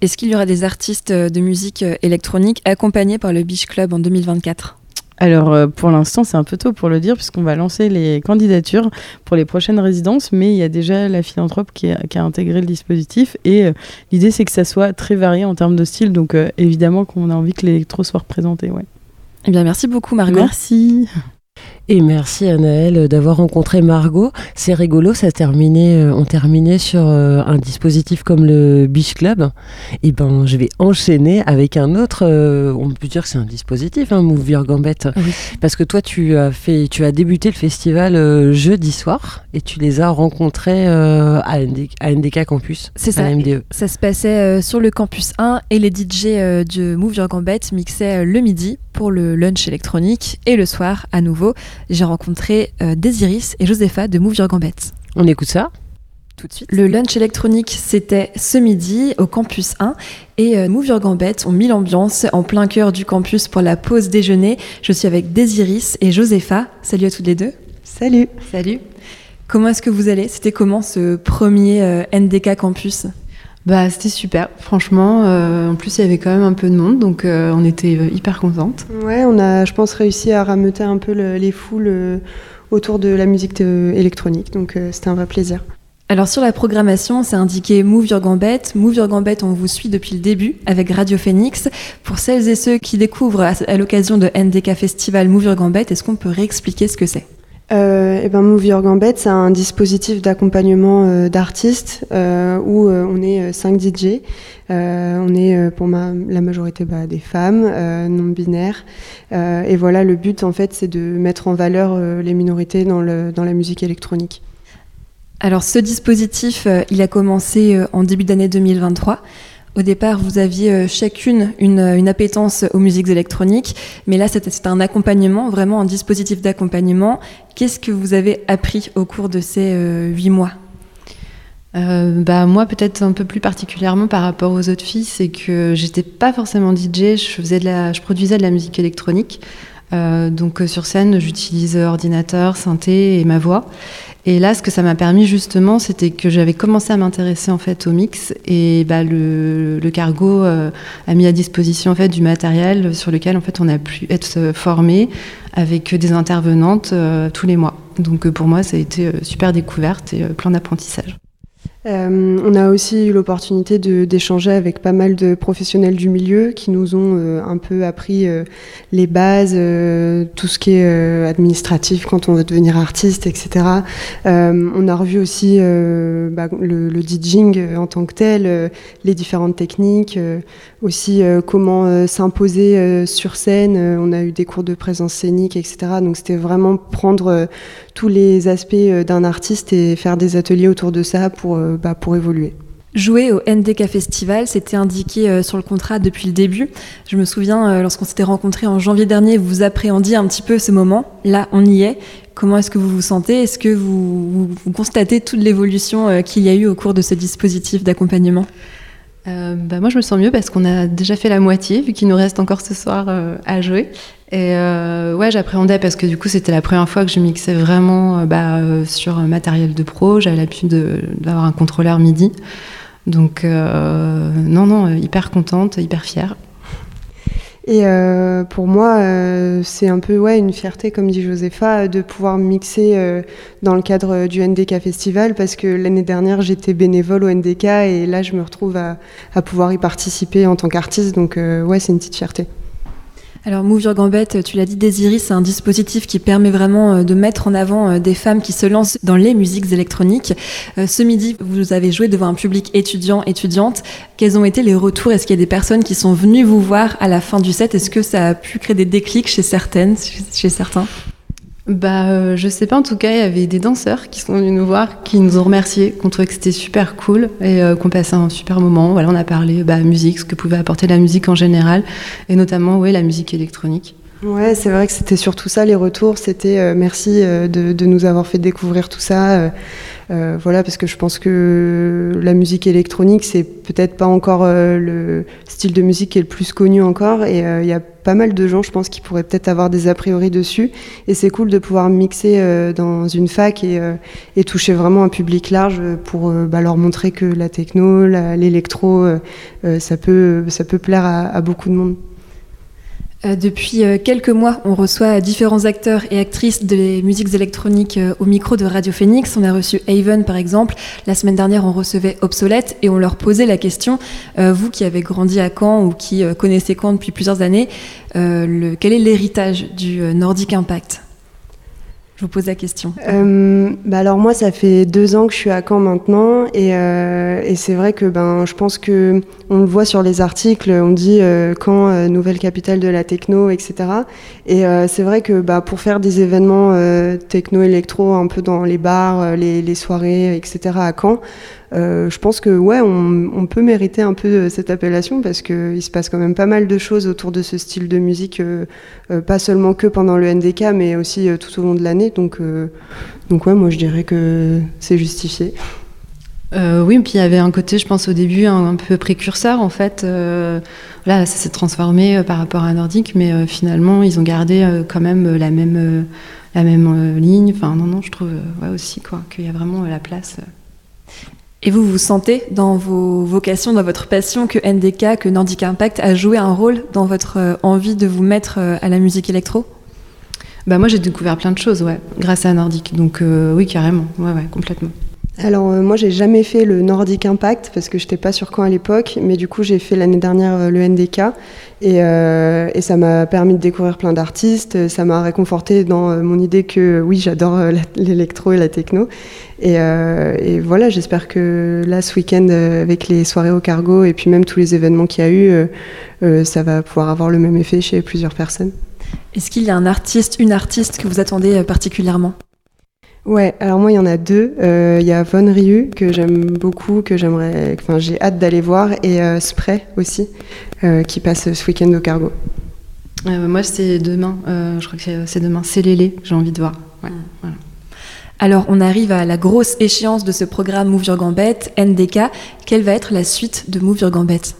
Est-ce qu'il y aura des artistes de musique électronique accompagnés par le Beach Club en 2024 alors euh, pour l'instant c'est un peu tôt pour le dire puisqu'on va lancer les candidatures pour les prochaines résidences, mais il y a déjà la philanthrope qui a, intégré le dispositif et euh, l'idée c'est que ça soit très varié en termes de style, donc euh, évidemment qu'on a envie que l'électro soit représenté. Ouais. Eh bien merci beaucoup Margot. Merci. Et merci Anaël d'avoir rencontré Margot. C'est rigolo, ça terminé, euh, on terminait sur euh, un dispositif comme le Beach Club. Et ben, je vais enchaîner avec un autre. Euh, on peut dire que c'est un dispositif, hein, Move Your Gambette, parce que toi, tu as fait, tu as débuté le festival jeudi soir et tu les as rencontrés à, NDK Campus. C'est ça. MDE. Ça se passait sur le campus 1 et les DJ de Move Your Gambette mixaient le midi pour le lunch électronique et le soir à nouveau j'ai rencontré euh, Désiris et Josepha de Move Your Gambette. On écoute ça tout de suite. Le lunch électronique, c'était ce midi au campus 1 et euh, Move Your Gambette ont mis l'ambiance en plein cœur du campus pour la pause déjeuner. Je suis avec Désiris et Josepha. Salut à toutes les deux. Salut. Salut. Comment est-ce que vous allez? C'était comment ce premier euh, NDK campus? Bah, c'était super, franchement. en plus, il y avait quand même un peu de monde, donc on était hyper contentes. Ouais, on a, je pense, réussi à rameuter un peu les foules autour de la musique électronique, donc c'était un vrai plaisir. Alors sur la programmation, c'est indiqué Move Your Gambette. Move Your Gambette, on vous suit depuis le début avec Radio Phoenix. Pour celles et ceux qui découvrent à, l'occasion de NDK Festival Move Your Gambette, est-ce qu'on peut réexpliquer ce que c'est? Euh, eh ben Your Gambette, c'est un dispositif d'accompagnement euh, d'artistes euh, où euh, on est 5 DJ. on est pour la majorité bah, des femmes non binaires. et voilà, le but en fait, c'est de mettre en valeur les minorités dans, dans la musique électronique. Alors ce dispositif, il a commencé en début d'année 2023. Au départ, vous aviez euh, chacune une, appétence aux musiques électroniques, mais là, c'était un accompagnement, vraiment un dispositif d'accompagnement. Qu'est-ce que vous avez appris au cours de ces huit mois? Bah moi peut-être un peu plus particulièrement par rapport aux autres filles, c'est que j'étais pas forcément DJ, je faisais je produisais de la musique électronique. Donc sur scène, j'utilise ordinateur, synthé et ma voix. Et là, ce que ça m'a permis justement, c'était que j'avais commencé à m'intéresser en fait au mix et bah, le, cargo euh, a mis à disposition en fait du matériel sur lequel en fait on a pu être formé avec des intervenantes euh, tous les mois. Donc pour moi, ça a été super découverte et plein d'apprentissage. Euh, on a aussi eu l'opportunité d'échanger avec pas mal de professionnels du milieu qui nous ont euh, un peu appris euh, les bases, tout ce qui est administratif quand on veut devenir artiste, etc. on a revu aussi bah, le, le, DJing en tant que tel, les différentes techniques, aussi comment s'imposer sur scène. on a eu des cours de présence scénique, etc. Donc c'était vraiment prendre tous les aspects d'un artiste et faire des ateliers autour de ça pour bah, pour évoluer. Jouer au NDK Festival, c'était indiqué euh, sur le contrat depuis le début. Je me souviens, euh, lorsqu'on s'était rencontrés en janvier dernier, vous appréhendiez un petit peu ce moment. Là, on y est. Comment est-ce que vous vous sentez? Est-ce que vous, constatez toute l'évolution qu'il y a eu au cours de ce dispositif d'accompagnement? Bah moi, je me sens mieux parce qu'on a déjà fait la moitié, vu qu'il nous reste encore ce soir à jouer. Et euh, ouais, j'appréhendais parce que du coup, c'était la première fois que je mixais vraiment euh, bah, euh, sur un matériel de pro. J'avais l'habitude d'avoir un contrôleur MIDI. Donc, non, non, hyper contente, hyper fière. Et pour moi, c'est un peu ouais, une fierté, comme dit Josepha, de pouvoir mixer dans le cadre du NDK Festival, parce que l'année dernière, j'étais bénévole au NDK et là, je me retrouve à, à pouvoir y participer en tant qu'artiste. Donc, ouais, c'est une petite fierté. Alors Move Your Gambette, tu l'as dit Désiré, c'est un dispositif qui permet vraiment euh, de mettre en avant euh, des femmes qui se lancent dans les musiques électroniques. Euh, ce midi, vous avez joué devant un public étudiant, étudiante. Quels ont été les retours? Est-ce qu'il y a des personnes qui sont venues vous voir à la fin du set? Est-ce que ça a pu créer des déclics chez certaines, chez certains? Bah, euh, je sais pas, en tout cas, il y avait des danseurs qui sont venus nous voir, qui nous ont remerciés, qu'on trouvait que c'était super cool et euh, qu'on passait un super moment. Voilà, on a parlé bah, musique, ce que pouvait apporter la musique en général, et notamment ouais, la musique électronique. Ouais, c'est vrai que c'était surtout ça les retours. C'était euh, merci de, de, nous avoir fait découvrir tout ça. Euh, voilà, parce que je pense que la musique électronique, c'est peut-être pas encore euh, le style de musique qui est le plus connu encore. Et euh, il y a pas mal de gens, je pense, qui pourraient peut-être avoir des a priori dessus. Et c'est cool de pouvoir mixer dans une fac et, et, toucher vraiment un public large pour bah, leur montrer que la techno, l'électro, ça, peut, ça peut plaire à beaucoup de monde. Euh, depuis euh, quelques mois, on reçoit différents acteurs et actrices des musiques électroniques euh, au micro de Radio Phoenix. On a reçu Haven, par exemple. La semaine dernière, on recevait Obsolete et on leur posait la question, vous qui avez grandi à Caen ou qui connaissez Caen depuis plusieurs années, quel est l'héritage du Nordic Impact? Je vous pose la question. Euh, bah alors moi, ça fait deux ans que je suis à Caen maintenant, et, euh, et c'est vrai que ben, je pense que on le voit sur les articles, on dit euh, Caen, nouvelle capitale de la techno, etc. Et c'est vrai que bah, pour faire des événements techno-électro un peu dans les bars, les, soirées, etc. à Caen, je pense que ouais, on, peut mériter un peu cette appellation parce qu'il se passe quand même pas mal de choses autour de ce style de musique, euh, euh, pas seulement que pendant le NDK, mais aussi tout au long de l'année. Donc, donc ouais, moi je dirais que c'est justifié. oui, puis il y avait un côté, je pense au début, un, peu précurseur en fait. là, ça s'est transformé par rapport à Nordique, mais finalement, ils ont gardé quand même la même, la même ligne. Enfin, non, non, je trouve ouais, aussi quoi, qu'il y a vraiment la place. Et vous vous sentez dans vos vocations, dans votre passion que NDK, que Nordic Impact a joué un rôle dans votre euh, envie de vous mettre euh, à la musique électro? Bah moi j'ai découvert plein de choses, ouais, grâce à Nordic. Donc euh, oui, carrément, ouais, ouais, complètement. Alors moi j'ai jamais fait le Nordic Impact parce que je n'étais pas sur quand à l'époque, mais du coup j'ai fait l'année dernière le NDK et, et ça m'a permis de découvrir plein d'artistes, ça m'a réconforté dans mon idée que oui j'adore <laughs> l'électro et la techno. Euh, et, voilà, j'espère que là, ce week-end, euh, avec les soirées au cargo et puis même tous les événements qu'il y a eu, euh, ça va pouvoir avoir le même effet chez plusieurs personnes. Est-ce qu'il y a un artiste, une artiste que vous attendez particulièrement? Ouais, alors moi il y en a deux. Il y a Von Ryu que j'aime beaucoup, que j'aimerais, enfin j'ai hâte d'aller voir, et Spray aussi, qui passe ce week-end au cargo. moi c'est demain, je crois que c'est demain, c'est Lélé, j'ai envie de voir. Ouais, voilà. Alors, on arrive à la grosse échéance de ce programme Move Your Gambette, NDK. Quelle va être la suite de Move Your Gambette?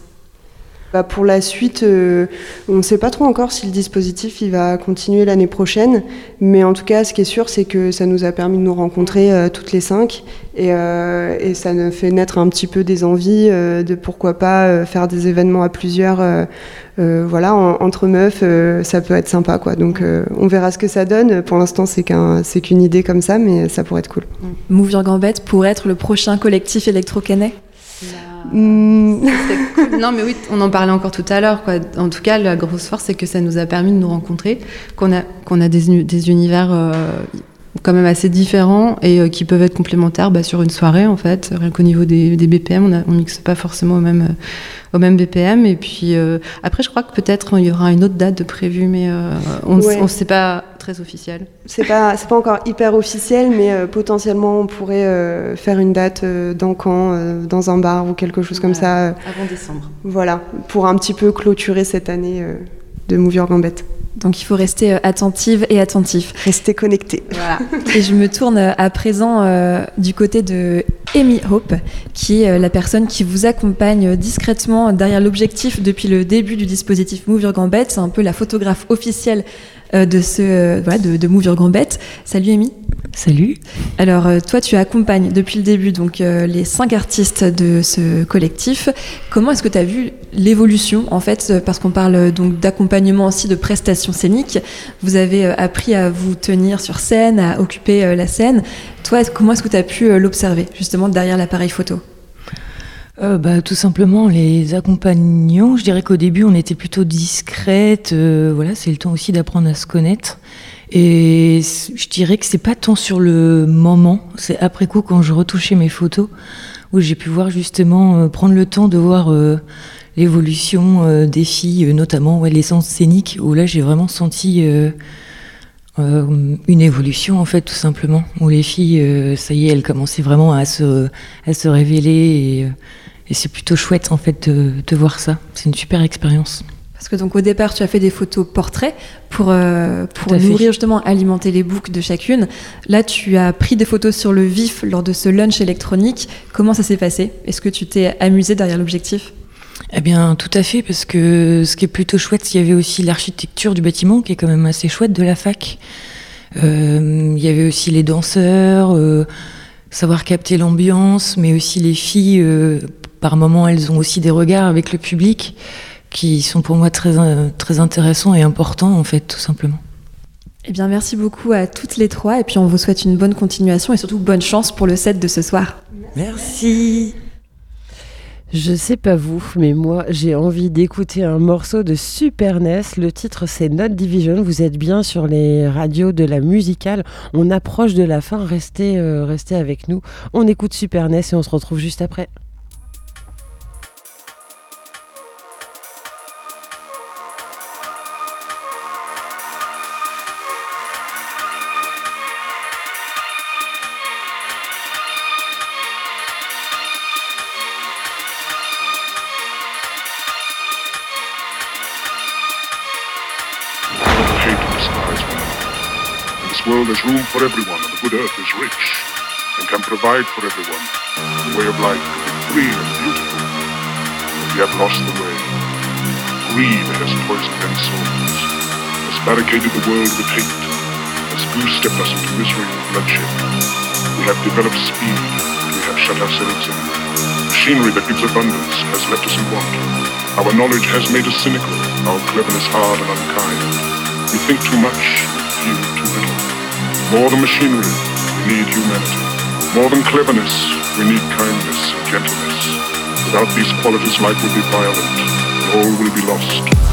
Bah pour la suite, euh, on ne sait pas trop encore si le dispositif il va continuer l'année prochaine, mais en tout cas, ce qui est sûr, c'est que ça nous a permis de nous rencontrer euh, toutes les cinq, et, euh, et, ça nous fait naître un petit peu des envies de pourquoi pas faire des événements à plusieurs. voilà, entre meufs, ça peut être sympa, quoi. Donc, on verra ce que ça donne. Pour l'instant, c'est qu'un, c'est qu'une idée comme ça, mais ça pourrait être cool. Move Your Gambette pourrait être le prochain collectif électro-canet? Hmm. <laughs> non, mais oui, on en parlait encore tout à l'heure. En tout cas, la grosse force, c'est que ça nous a permis de nous rencontrer, qu'on a, qu'on a des, des univers euh, quand même assez différents et euh, qui peuvent être complémentaires bah, sur une soirée, en fait. Rien qu'au niveau des, des BPM, on ne mixe pas forcément au même, au même BPM. Et puis euh, après, je crois que peut-être il y aura une autre date de prévue, mais on ne sait pas très officiel. C'est pas c'est pas encore hyper officiel, mais euh, potentiellement on pourrait euh, faire une date euh, dans Caen, dans un bar ou quelque chose comme ça. Avant décembre. Voilà, pour un petit peu clôturer cette année de Movie Gambette. Donc il faut rester attentive et attentif. Rester connecté. Voilà. <laughs> et je me tourne à présent du côté de Amy Hope, qui est la personne qui vous accompagne discrètement derrière l'objectif depuis le début du dispositif Move Your Gambette. C'est un peu la photographe officielle euh, de, ce, euh, voilà, de, de Move Your Gambette. Salut Amy. Salut. Alors euh, toi tu accompagnes depuis le début donc les cinq artistes de ce collectif. Comment est-ce que tu as vu l'évolution en fait parce qu'on parle donc d'accompagnement aussi de prestations scéniques. Vous avez appris à vous tenir sur scène, à occuper la scène. Toi comment est-ce que tu as pu l'observer justement derrière l'appareil photo euh, bah, Tout simplement, les accompagnants, je dirais qu'au début, on était plutôt discrète. Euh, voilà, c'est le temps aussi d'apprendre à se connaître. Et je dirais que c'est pas tant sur le moment, c'est après coup, quand je retouchais mes photos, où j'ai pu voir justement, euh, prendre le temps de voir l'évolution des filles, notamment ouais, l'essence scénique, où là, j'ai vraiment senti une évolution en fait tout simplement où les filles ça y est elles commençaient vraiment à se à se révéler et et c'est plutôt chouette en fait de, voir ça. C'est une super expérience. Parce que donc au départ, tu as fait des photos portraits pour, euh, pour nourrir justement, alimenter les boucles de chacune. Là, tu as pris des photos sur le vif lors de ce lunch électronique. Comment ça s'est passé? Est-ce que tu t'es amusé derrière l'objectif? Eh bien, tout à fait, parce que ce qui est plutôt chouette, il y avait aussi l'architecture du bâtiment qui est quand même assez chouette de la fac. Euh, il y avait aussi les danseurs, euh, savoir capter l'ambiance, mais aussi les filles par moments, elles ont aussi des regards avec le public qui sont pour moi très, euh, très intéressants et importants, en fait, tout simplement. Eh bien, merci beaucoup à toutes les trois, et puis on vous souhaite une bonne continuation et surtout bonne chance pour le set de ce soir. Merci. Je sais pas vous, mais moi j'ai envie d'écouter un morceau de Super NES. Le titre c'est Not Division. Vous êtes bien sur les radios de la musicale. On approche de la fin. Restez, euh, restez avec nous. On écoute Super NES et on se retrouve juste après. Room for everyone, and the good earth is rich and can provide for everyone a way of life be free and beautiful. But we have lost the way. Greed has poisoned many souls, has barricaded the world with hate, has goose-stepped us into misery and bloodshed. We have developed speed, we have shut ourselves in. Machinery that gives abundance has left us in want. Our knowledge has made us cynical, our cleverness hard and unkind. We think too much, feel too little. More than machinery, we need humanity. More than cleverness, we need kindness and gentleness. Without these qualities, life will be violent, and all will be lost.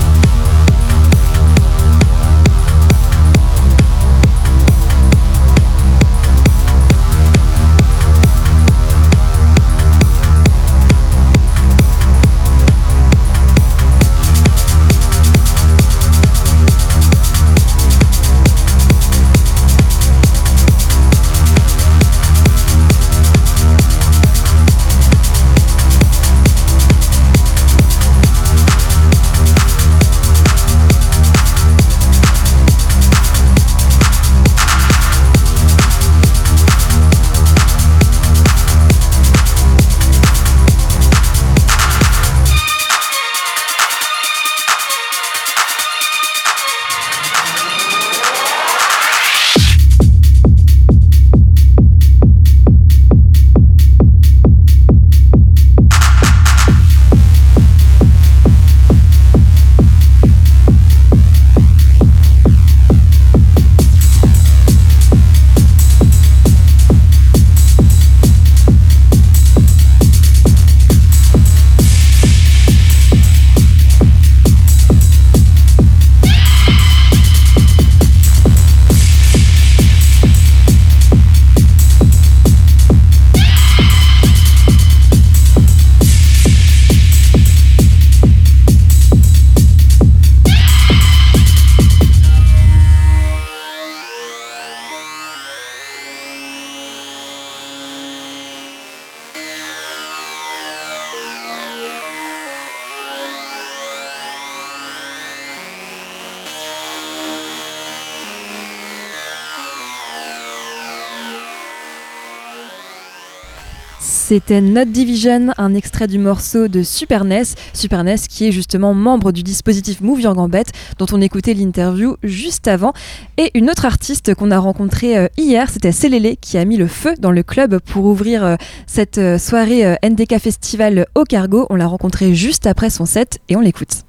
C'était Note Division, un extrait du morceau de Super NES. Super NES qui est justement membre du dispositif Move Your Gambette, dont on écoutait l'interview juste avant. Et une autre artiste qu'on a rencontrée euh, hier, c'était Célélé qui a mis le feu dans le club pour ouvrir euh, cette euh, soirée NDK Festival au Cargo. On l'a rencontrée juste après son set et on l'écoute.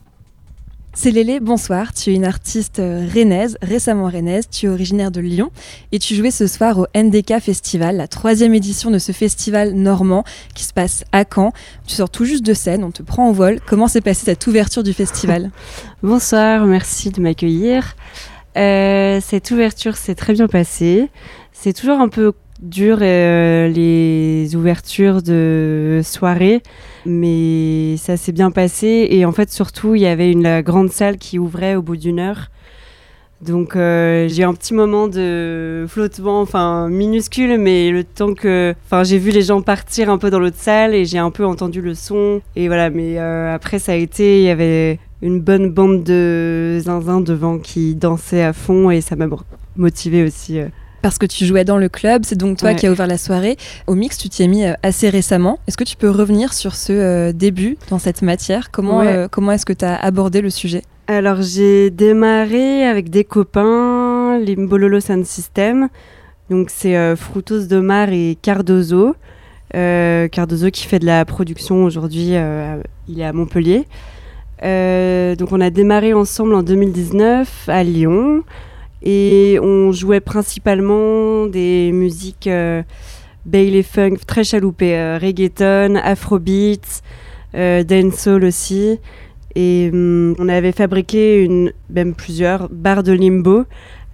C'est Lélé, bonsoir. Tu es une artiste euh, rennaise, récemment rennaise. Tu es originaire de Lyon et tu jouais ce soir au NDK Festival, la troisième édition de ce festival normand qui se passe à Caen. Tu sors tout juste de scène, on te prend en vol. Comment s'est passée cette ouverture du festival? <laughs> Bonsoir, merci de m'accueillir. Euh, cette ouverture s'est très bien passée. C'est toujours un peu dur euh, les ouvertures de soirée, mais ça s'est bien passé. Et en fait, surtout, il y avait une grande salle qui ouvrait au bout d'une heure. Donc euh, j'ai un petit moment de flottement, enfin minuscule, mais le temps que, enfin j'ai vu les gens partir un peu dans l'autre salle et j'ai un peu entendu le son et voilà. Mais euh, après ça a été, il y avait une bonne bande de zinzin devant qui dansait à fond et ça m'a motivé aussi parce que tu jouais dans le club, c'est donc toi qui as ouvert la soirée. Au mix, tu t'y es mis euh, assez récemment. Est-ce que tu peux revenir sur ce euh, début dans cette matière? Comment, euh, comment est-ce que tu as abordé le sujet? Alors, j'ai démarré avec des copains, Limbololo Sound System. Donc, c'est Frutos de Mar et Cardozo. Cardozo qui fait de la production aujourd'hui, il est à Montpellier. donc, on a démarré ensemble en 2019 à Lyon. Et on jouait principalement des musiques euh, Bailey Funk très chaloupées, euh, reggaeton, afrobeat, euh, dancehall aussi. Et hum, on avait fabriqué une, même plusieurs barres de limbo.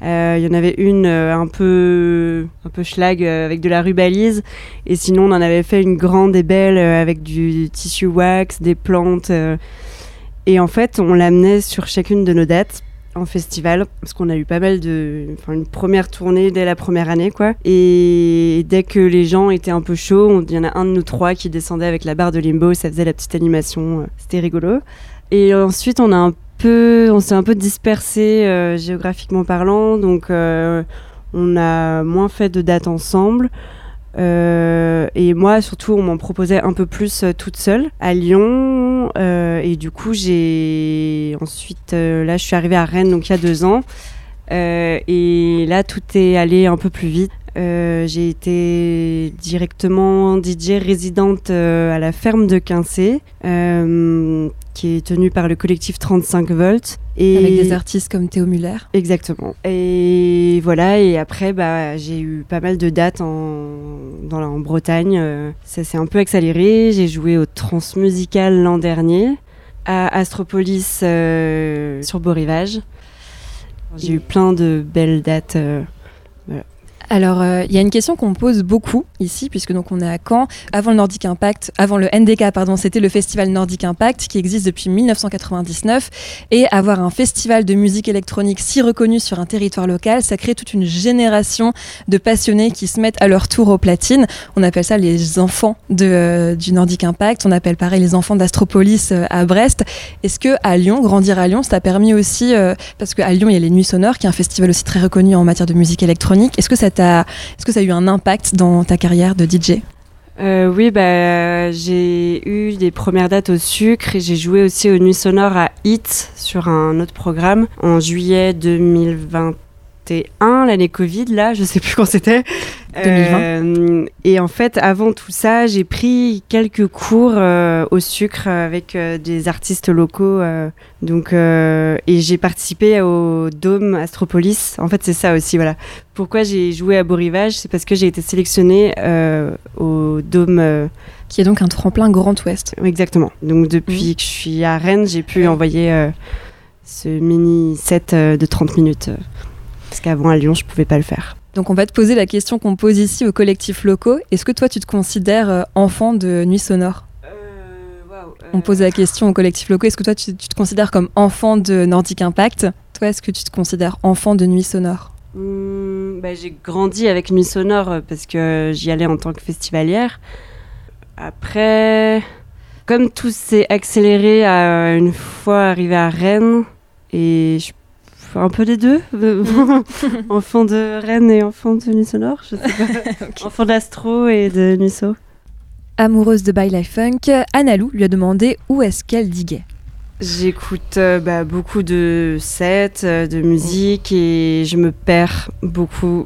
Il y en avait une un peu un peu schlag avec de la rubalise et sinon on en avait fait une grande et belle avec du tissu wax, des plantes et en fait on l'amenait sur chacune de nos dates en festival parce qu'on a eu pas mal de enfin une première tournée dès la première année quoi. Et dès que les gens étaient un peu chauds il y en a un de nous trois qui descendait avec la barre de limbo ça faisait la petite animation euh, c'était rigolo. Et ensuite on a un peu on s'est un peu dispersé euh, géographiquement parlant donc euh, on a moins fait de dates ensemble euh, et moi, surtout, on m'en proposait un peu plus euh, toute seule à Lyon. Euh, et du coup, j'ai ensuite, là, je suis arrivée à Rennes, donc il y a deux ans. et là, tout est allé un peu plus vite. j'ai été directement DJ résidente à la ferme de Quincé, qui est tenue par le collectif 35 volts. Et Avec des artistes comme Théo Muller. Exactement. Et voilà, et après, bah, j'ai eu pas mal de dates en, dans en Bretagne. Ça s'est un peu accéléré. J'ai joué au Transmusical l'an dernier, à Astropolis sur Beau Rivage. J'ai eu plein de belles dates. Euh, alors, il euh, y a une question qu'on pose beaucoup ici, puisque donc on est à Caen. Avant le Nordic Impact, avant le NDK, pardon, c'était le festival Nordic Impact qui existe depuis 1999. Et avoir un festival de musique électronique si reconnu sur un territoire local, ça crée toute une génération de passionnés qui se mettent à leur tour aux platines. On appelle ça les enfants de, euh, du Nordic Impact. On appelle pareil les enfants d'Astropolis euh, à Brest. Est-ce que à Lyon, grandir à Lyon, ça a permis aussi, parce qu'à Lyon il y a les Nuits Sonores, qui est un festival aussi très reconnu en matière de musique électronique. Est-ce que ça a eu un impact dans ta carrière de DJ euh, oui, bah, j'ai eu des premières dates au sucre et j'ai joué aussi aux Nuits Sonores à Hit sur un autre programme en juillet 2020 un l'année Covid, là, je sais plus quand c'était. 2020. Euh, et en fait, avant tout ça, j'ai pris quelques cours euh, au sucre avec euh, des artistes locaux. donc, et j'ai participé au Dôme Astropolis. En fait, c'est ça aussi, voilà. Pourquoi j'ai joué à Beau Rivage C'est parce que j'ai été sélectionnée au Dôme. Qui est donc un tremplin Grand Ouest. Exactement. Donc, depuis mmh. que je suis à Rennes, j'ai pu envoyer ce mini set de 30 minutes parce qu'avant à Lyon, je pouvais pas le faire. Donc on va te poser la question qu'on pose ici aux collectifs locaux. Est-ce que toi, tu te considères euh, enfant de Nuit Sonore? Euh, On pose la question aux collectifs locaux. Est-ce que toi, tu, te considères comme enfant de Nordic Impact? Toi, est-ce que tu te considères enfant de Nuit Sonore? Mmh, bah, J'ai grandi avec Nuit Sonore euh, parce que j'y allais en tant que festivalière. Après, comme tout s'est accéléré à une fois arrivé à Rennes, et je un peu des deux. <laughs> enfant de Rennes et enfant de Nuit Sonore, je sais pas. <laughs> Enfant d'Astro et de Nuiso. Amoureuse de By Life Funk, Analou lui a demandé où est-ce qu'elle diguait. J'écoute euh, bah, beaucoup de sets, euh, de musique et je me perds beaucoup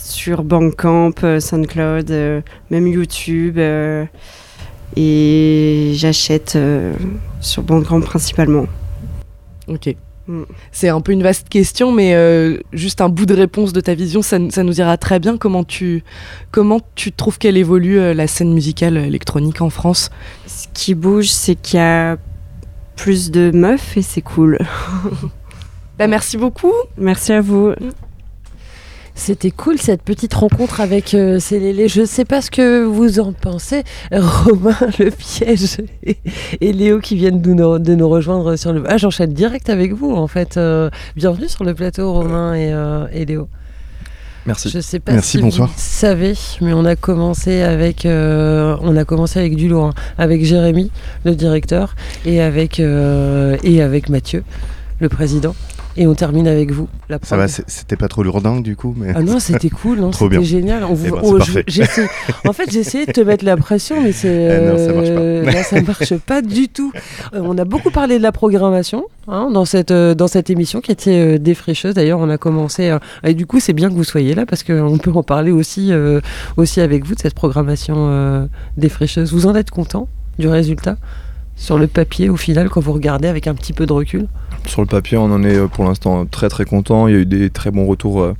sur Bandcamp, euh, SoundCloud, même YouTube. et j'achète sur Bandcamp principalement. Ok. Mm. C'est un peu une vaste question, mais euh, juste un bout de réponse de ta vision, ça, nous ira très bien. Comment tu, comment tu trouves qu'elle évolue euh, la scène musicale électronique en France? Ce qui bouge, c'est qu'il y a plus de meufs et c'est cool. <laughs> bah, merci beaucoup. Merci à vous. C'était cool cette petite rencontre avec euh, Célélé. Je ne sais pas ce que vous en pensez. Romain, <laughs> le piège et, Léo qui viennent de nous, de nous, rejoindre sur le. Ah, j'enchaîne direct avec vous en fait. Euh, bienvenue sur le plateau, Romain et, euh, et Léo. Merci. Je sais pas Merci, si bonsoir. vous savez, mais on a commencé avec, on a commencé avec du lourd, hein. avec Jérémy, le directeur, et avec, et avec Mathieu, le président. Et on termine avec vous. La Ça va, c'était pas trop lourdin du coup mais... Ah non, c'était <laughs> cool, c'était génial. On eh ben, oh, en fait, j'ai essayé de te mettre la pression, mais c'est. Eh non, ça marche pas. Euh, ça marche <laughs> pas du tout. Euh, on a beaucoup parlé de la programmation hein, dans, cette, euh, dans cette émission qui était défricheuse. D'ailleurs, on a commencé. et du coup, c'est bien que vous soyez là parce qu'on peut en parler aussi, aussi avec vous de cette programmation défricheuse. Vous en êtes content du résultat sur le papier au final quand vous regardez avec un petit peu de recul? Sur le papier, on en est euh, pour l'instant très très content. Il y a eu des très bons retours euh,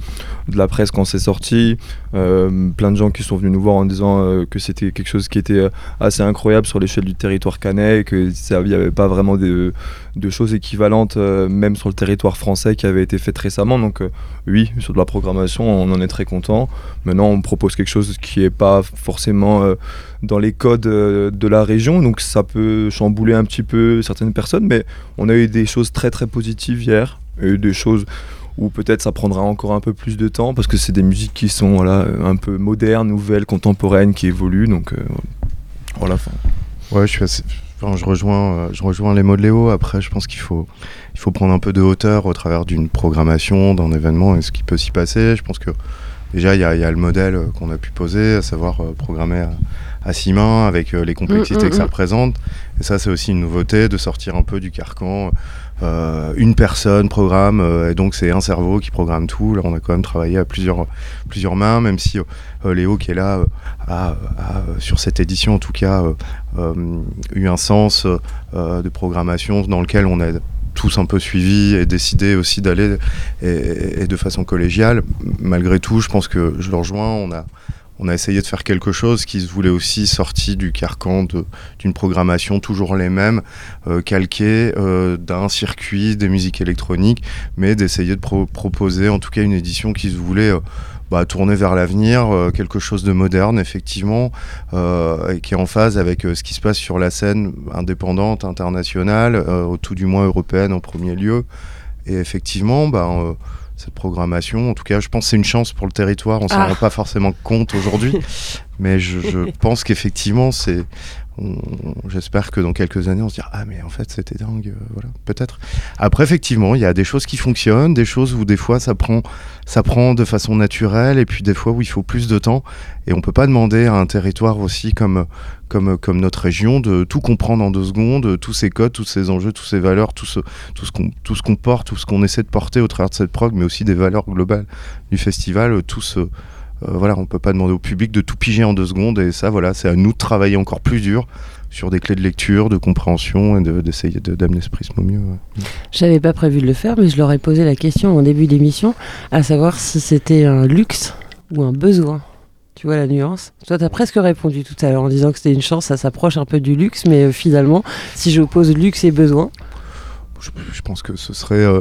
de la presse quand c'est sorti. Euh, plein de gens qui sont venus nous voir en disant que c'était quelque chose qui était assez incroyable sur l'échelle du territoire canet, qu'il n'y avait pas vraiment de, choses équivalentes, même sur le territoire français, qui avait été fait récemment. Donc oui, sur de la programmation, on en est très content. Maintenant, on propose quelque chose qui n'est pas forcément dans les codes de la région, donc ça peut chambouler un petit peu certaines personnes, mais on a eu des choses très très positives hier, et des choses où peut-être ça prendra encore un peu plus de temps parce que c'est des musiques qui sont voilà, un peu modernes, nouvelles, contemporaines, qui évoluent. Donc euh, voilà. Ouais, je suis je rejoins, euh, je rejoins les mots de Léo. Après, je pense qu'il faut, il faut prendre un peu de hauteur au travers d'une programmation, d'un événement et ce qui peut s'y passer. Je pense que déjà, il y, y, a le modèle qu'on a pu poser, à savoir euh, programmer à, six mains avec les complexités mm, mm, que ça mm. représente. Et ça, c'est aussi une nouveauté de sortir un peu du carcan une personne programme, et donc c'est un cerveau qui programme tout. Là, on a quand même travaillé à plusieurs, plusieurs mains, même si Léo qui est là a, sur cette édition en tout cas eu un sens de programmation dans lequel on a tous un peu suivi et décidé aussi d'aller et, de façon collégiale. Malgré tout, je pense que je le rejoins. On a, on a essayé de faire quelque chose qui se voulait aussi sorti du carcan d'une programmation toujours les mêmes, euh, calquée euh, d'un circuit des musiques électroniques, mais d'essayer de proposer en tout cas une édition qui se voulait euh, bah, tourner vers l'avenir, quelque chose de moderne effectivement, qui est en phase avec ce qui se passe sur la scène indépendante, internationale, tout du moins européenne en premier lieu. Et effectivement, bah, cette programmation. En tout cas, je pense que c'est une chance pour le territoire. On s'en ah. rend pas forcément compte aujourd'hui, <laughs> mais je, je <laughs> pense qu'effectivement, c'est J'espère que dans quelques années, on se dira Ah, mais en fait, c'était dingue. Euh, voilà, peut-être. Après, effectivement, il y a des choses qui fonctionnent, des choses où des fois ça prend, ça prend de façon naturelle, et puis des fois où il faut plus de temps. Et on peut pas demander à un territoire aussi comme, comme, comme notre région de tout comprendre en deux secondes, tous ces codes, tous ces enjeux, toutes ces valeurs, tout ce, tout ce qu'on tout ce qu'on porte, tout ce qu'on essaie de porter au travers de cette prog, mais aussi des valeurs globales du festival, tout ce voilà, on peut pas demander au public de tout piger en deux secondes et ça, voilà, c'est à nous de travailler encore plus dur sur des clés de lecture, de compréhension et d'essayer d'amener ce prisme au mieux. J'avais pas prévu de le faire, mais je leur ai posé la question en début d'émission, à savoir si c'était un luxe ou un besoin. Tu vois la nuance? Toi, tu as presque répondu tout à l'heure en disant que c'était une chance, ça s'approche un peu du luxe, mais euh, finalement, si j'oppose luxe et besoin? Je, pense que ce serait. Euh,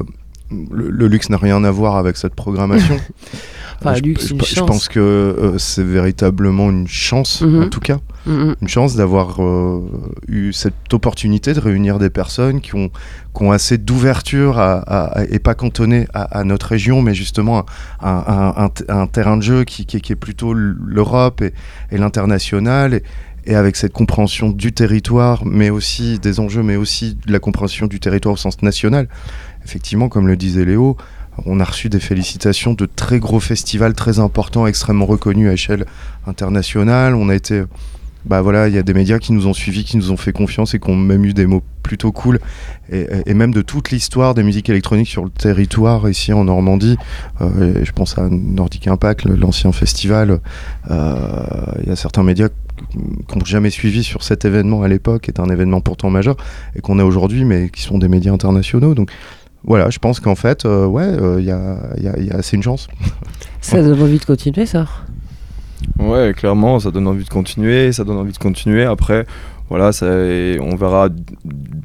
le, luxe n'a rien à voir avec cette programmation. <laughs> je, pense que euh, c'est véritablement une chance, mhm. en tout cas, mhm. une chance d'avoir euh, eu cette opportunité de réunir des personnes qui ont, qui ont assez d'ouverture et pas cantonné à, notre région, mais justement un, un, terrain de jeu qui, qui, est plutôt l'Europe et, et l'international. Et, avec cette compréhension du territoire, mais aussi des enjeux, mais aussi de la compréhension du territoire au sens national. Effectivement, comme le disait Léo, on a reçu des félicitations de très gros festivals très importants, extrêmement reconnus à échelle internationale. On a été bah voilà, il y a des médias qui nous ont suivis, qui nous ont fait confiance et qui ont même eu des mots plutôt cool. Et, même de toute l'histoire des musiques électroniques sur le territoire ici en Normandie. Euh, je pense à Nordic Impact, l'ancien festival. Euh, il y a certains médias qui n'ont jamais suivi sur cet événement à l'époque, qui est un événement pourtant majeur, et qu'on a aujourd'hui, mais qui sont des médias internationaux. Donc voilà, je pense qu'en fait, euh, ouais, il euh, y, a, y, a, assez une chance. Ça donne envie de continuer, ça? Ouais, clairement, ça donne envie de continuer, ça donne envie de continuer. Après, voilà, ça, on verra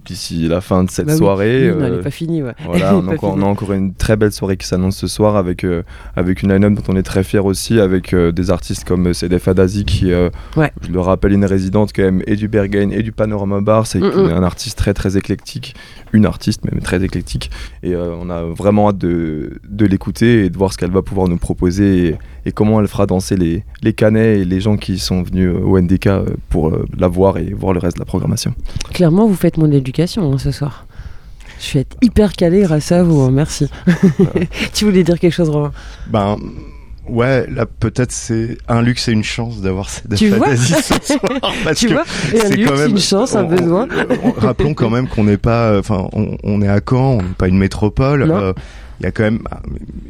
d'ici la fin de cette bah soirée. Oui, elle n'est pas finie. Ouais. Voilà, on, a encore une très belle soirée qui s'annonce ce soir avec, euh, avec une line-up dont on est très fier aussi, avec euh, des artistes comme CDF Adazi qui, euh, je le rappelle, une résidente quand même, et du Berghain et du Panorama Bar. C'est mm, mm. un artiste très très éclectique, une artiste même très éclectique. Et on a vraiment hâte de, de l'écouter et de voir ce qu'elle va pouvoir nous proposer et, et, comment elle fera danser les, les canets et les gens qui sont venus au NDK pour la voir et voir le reste de la programmation. Clairement, vous faites mon éducation hein, ce soir. Je vais être hyper calé grâce à vous, hein, merci. <laughs> tu voulais dire quelque chose, Romain? Ben, ouais, là peut-être c'est un luxe et une chance d'avoir cette tu vois ce <laughs> soir. tu vois un luxe, une chance, un besoin. rappelons quand même qu'on n'est pas, enfin, on, est à Caen, on n'est pas une métropole. Euh, il y a quand même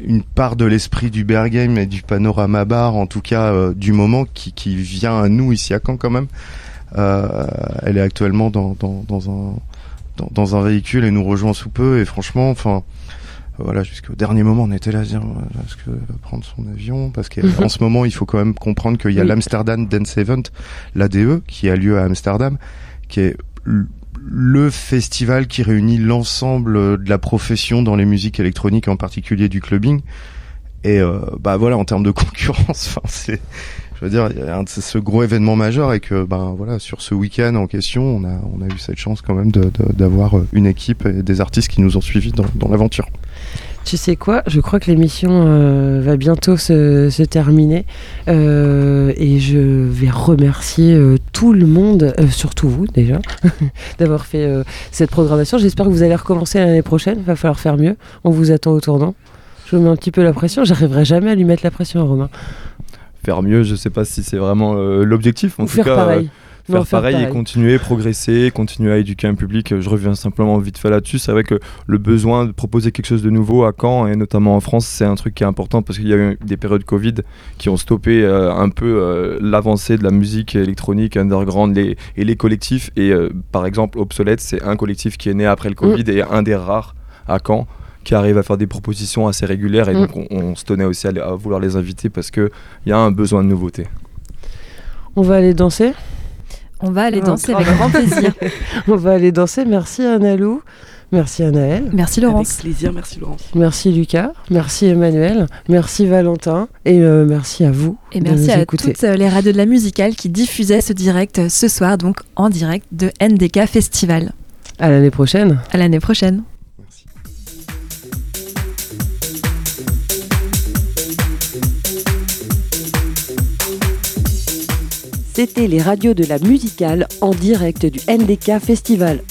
une part de l'esprit du Bergame et du panorama bar, en tout cas euh, du moment, qui, qui vient à nous ici à Caen quand même. Euh, elle est actuellement dans, dans, dans un dans, dans, un véhicule et nous rejoint sous peu. Et franchement, enfin, voilà, jusqu'au dernier moment, on était là à dire est-ce que va prendre son avion Parce qu'en <laughs> ce moment, il faut quand même comprendre qu'il y a l'Amsterdam Dance Event, l'ADE, qui a lieu à Amsterdam, qui est le festival qui réunit l'ensemble de la profession dans les musiques électroniques, en particulier du clubbing. Et euh, bah voilà, en termes de <laughs> concurrence, enfin c'est je veux dire, a ce gros événement majeur et que, ben voilà, sur ce week-end en question, on a, on a eu cette chance quand même d'avoir de, une équipe et des artistes qui nous ont suivis dans, dans l'aventure. Tu sais quoi Je crois que l'émission euh, va bientôt se, se terminer euh, et je vais remercier euh, tout le monde, surtout vous déjà, <laughs> d'avoir fait cette programmation. J'espère que vous allez recommencer l'année prochaine. Il va falloir faire mieux. On vous attend au tournant. Je vous mets un petit peu la pression. J'arriverai jamais à lui mettre la pression, Romain faire mieux. Je sais pas si c'est vraiment l'objectif. En Ou tout faire cas, pareil. Faire pareil, et continuer, progresser, continuer à éduquer un public. Je reviens simplement vite fait là-dessus. C'est vrai que le besoin de proposer quelque chose de nouveau à Caen et notamment en France, c'est un truc qui est important parce qu'il y a eu des périodes Covid qui ont stoppé euh, un peu euh, l'avancée de la musique électronique underground les, et les collectifs. Et euh, par exemple, Obsolète, c'est un collectif qui est né après le Covid mm. et un des rares à Caen qui arrive à faire des propositions assez régulières et mm. donc on, se tenait aussi à, vouloir les inviter parce qu'il y a un besoin de nouveauté. On va aller danser on va aller danser avec grand plaisir. <laughs> on va aller danser. Merci Annalou. Merci Anaël. Merci Laurence. Avec plaisir, merci Laurence. Merci Lucas. Merci Emmanuel. Merci Valentin. Et euh, merci à vous. Et merci à toutes les radios de la musicale qui diffusaient ce direct ce soir, donc en direct de NDK Festival. À l'année prochaine. À l'année prochaine. C'était les radios de la musicale en direct du NDK Festival.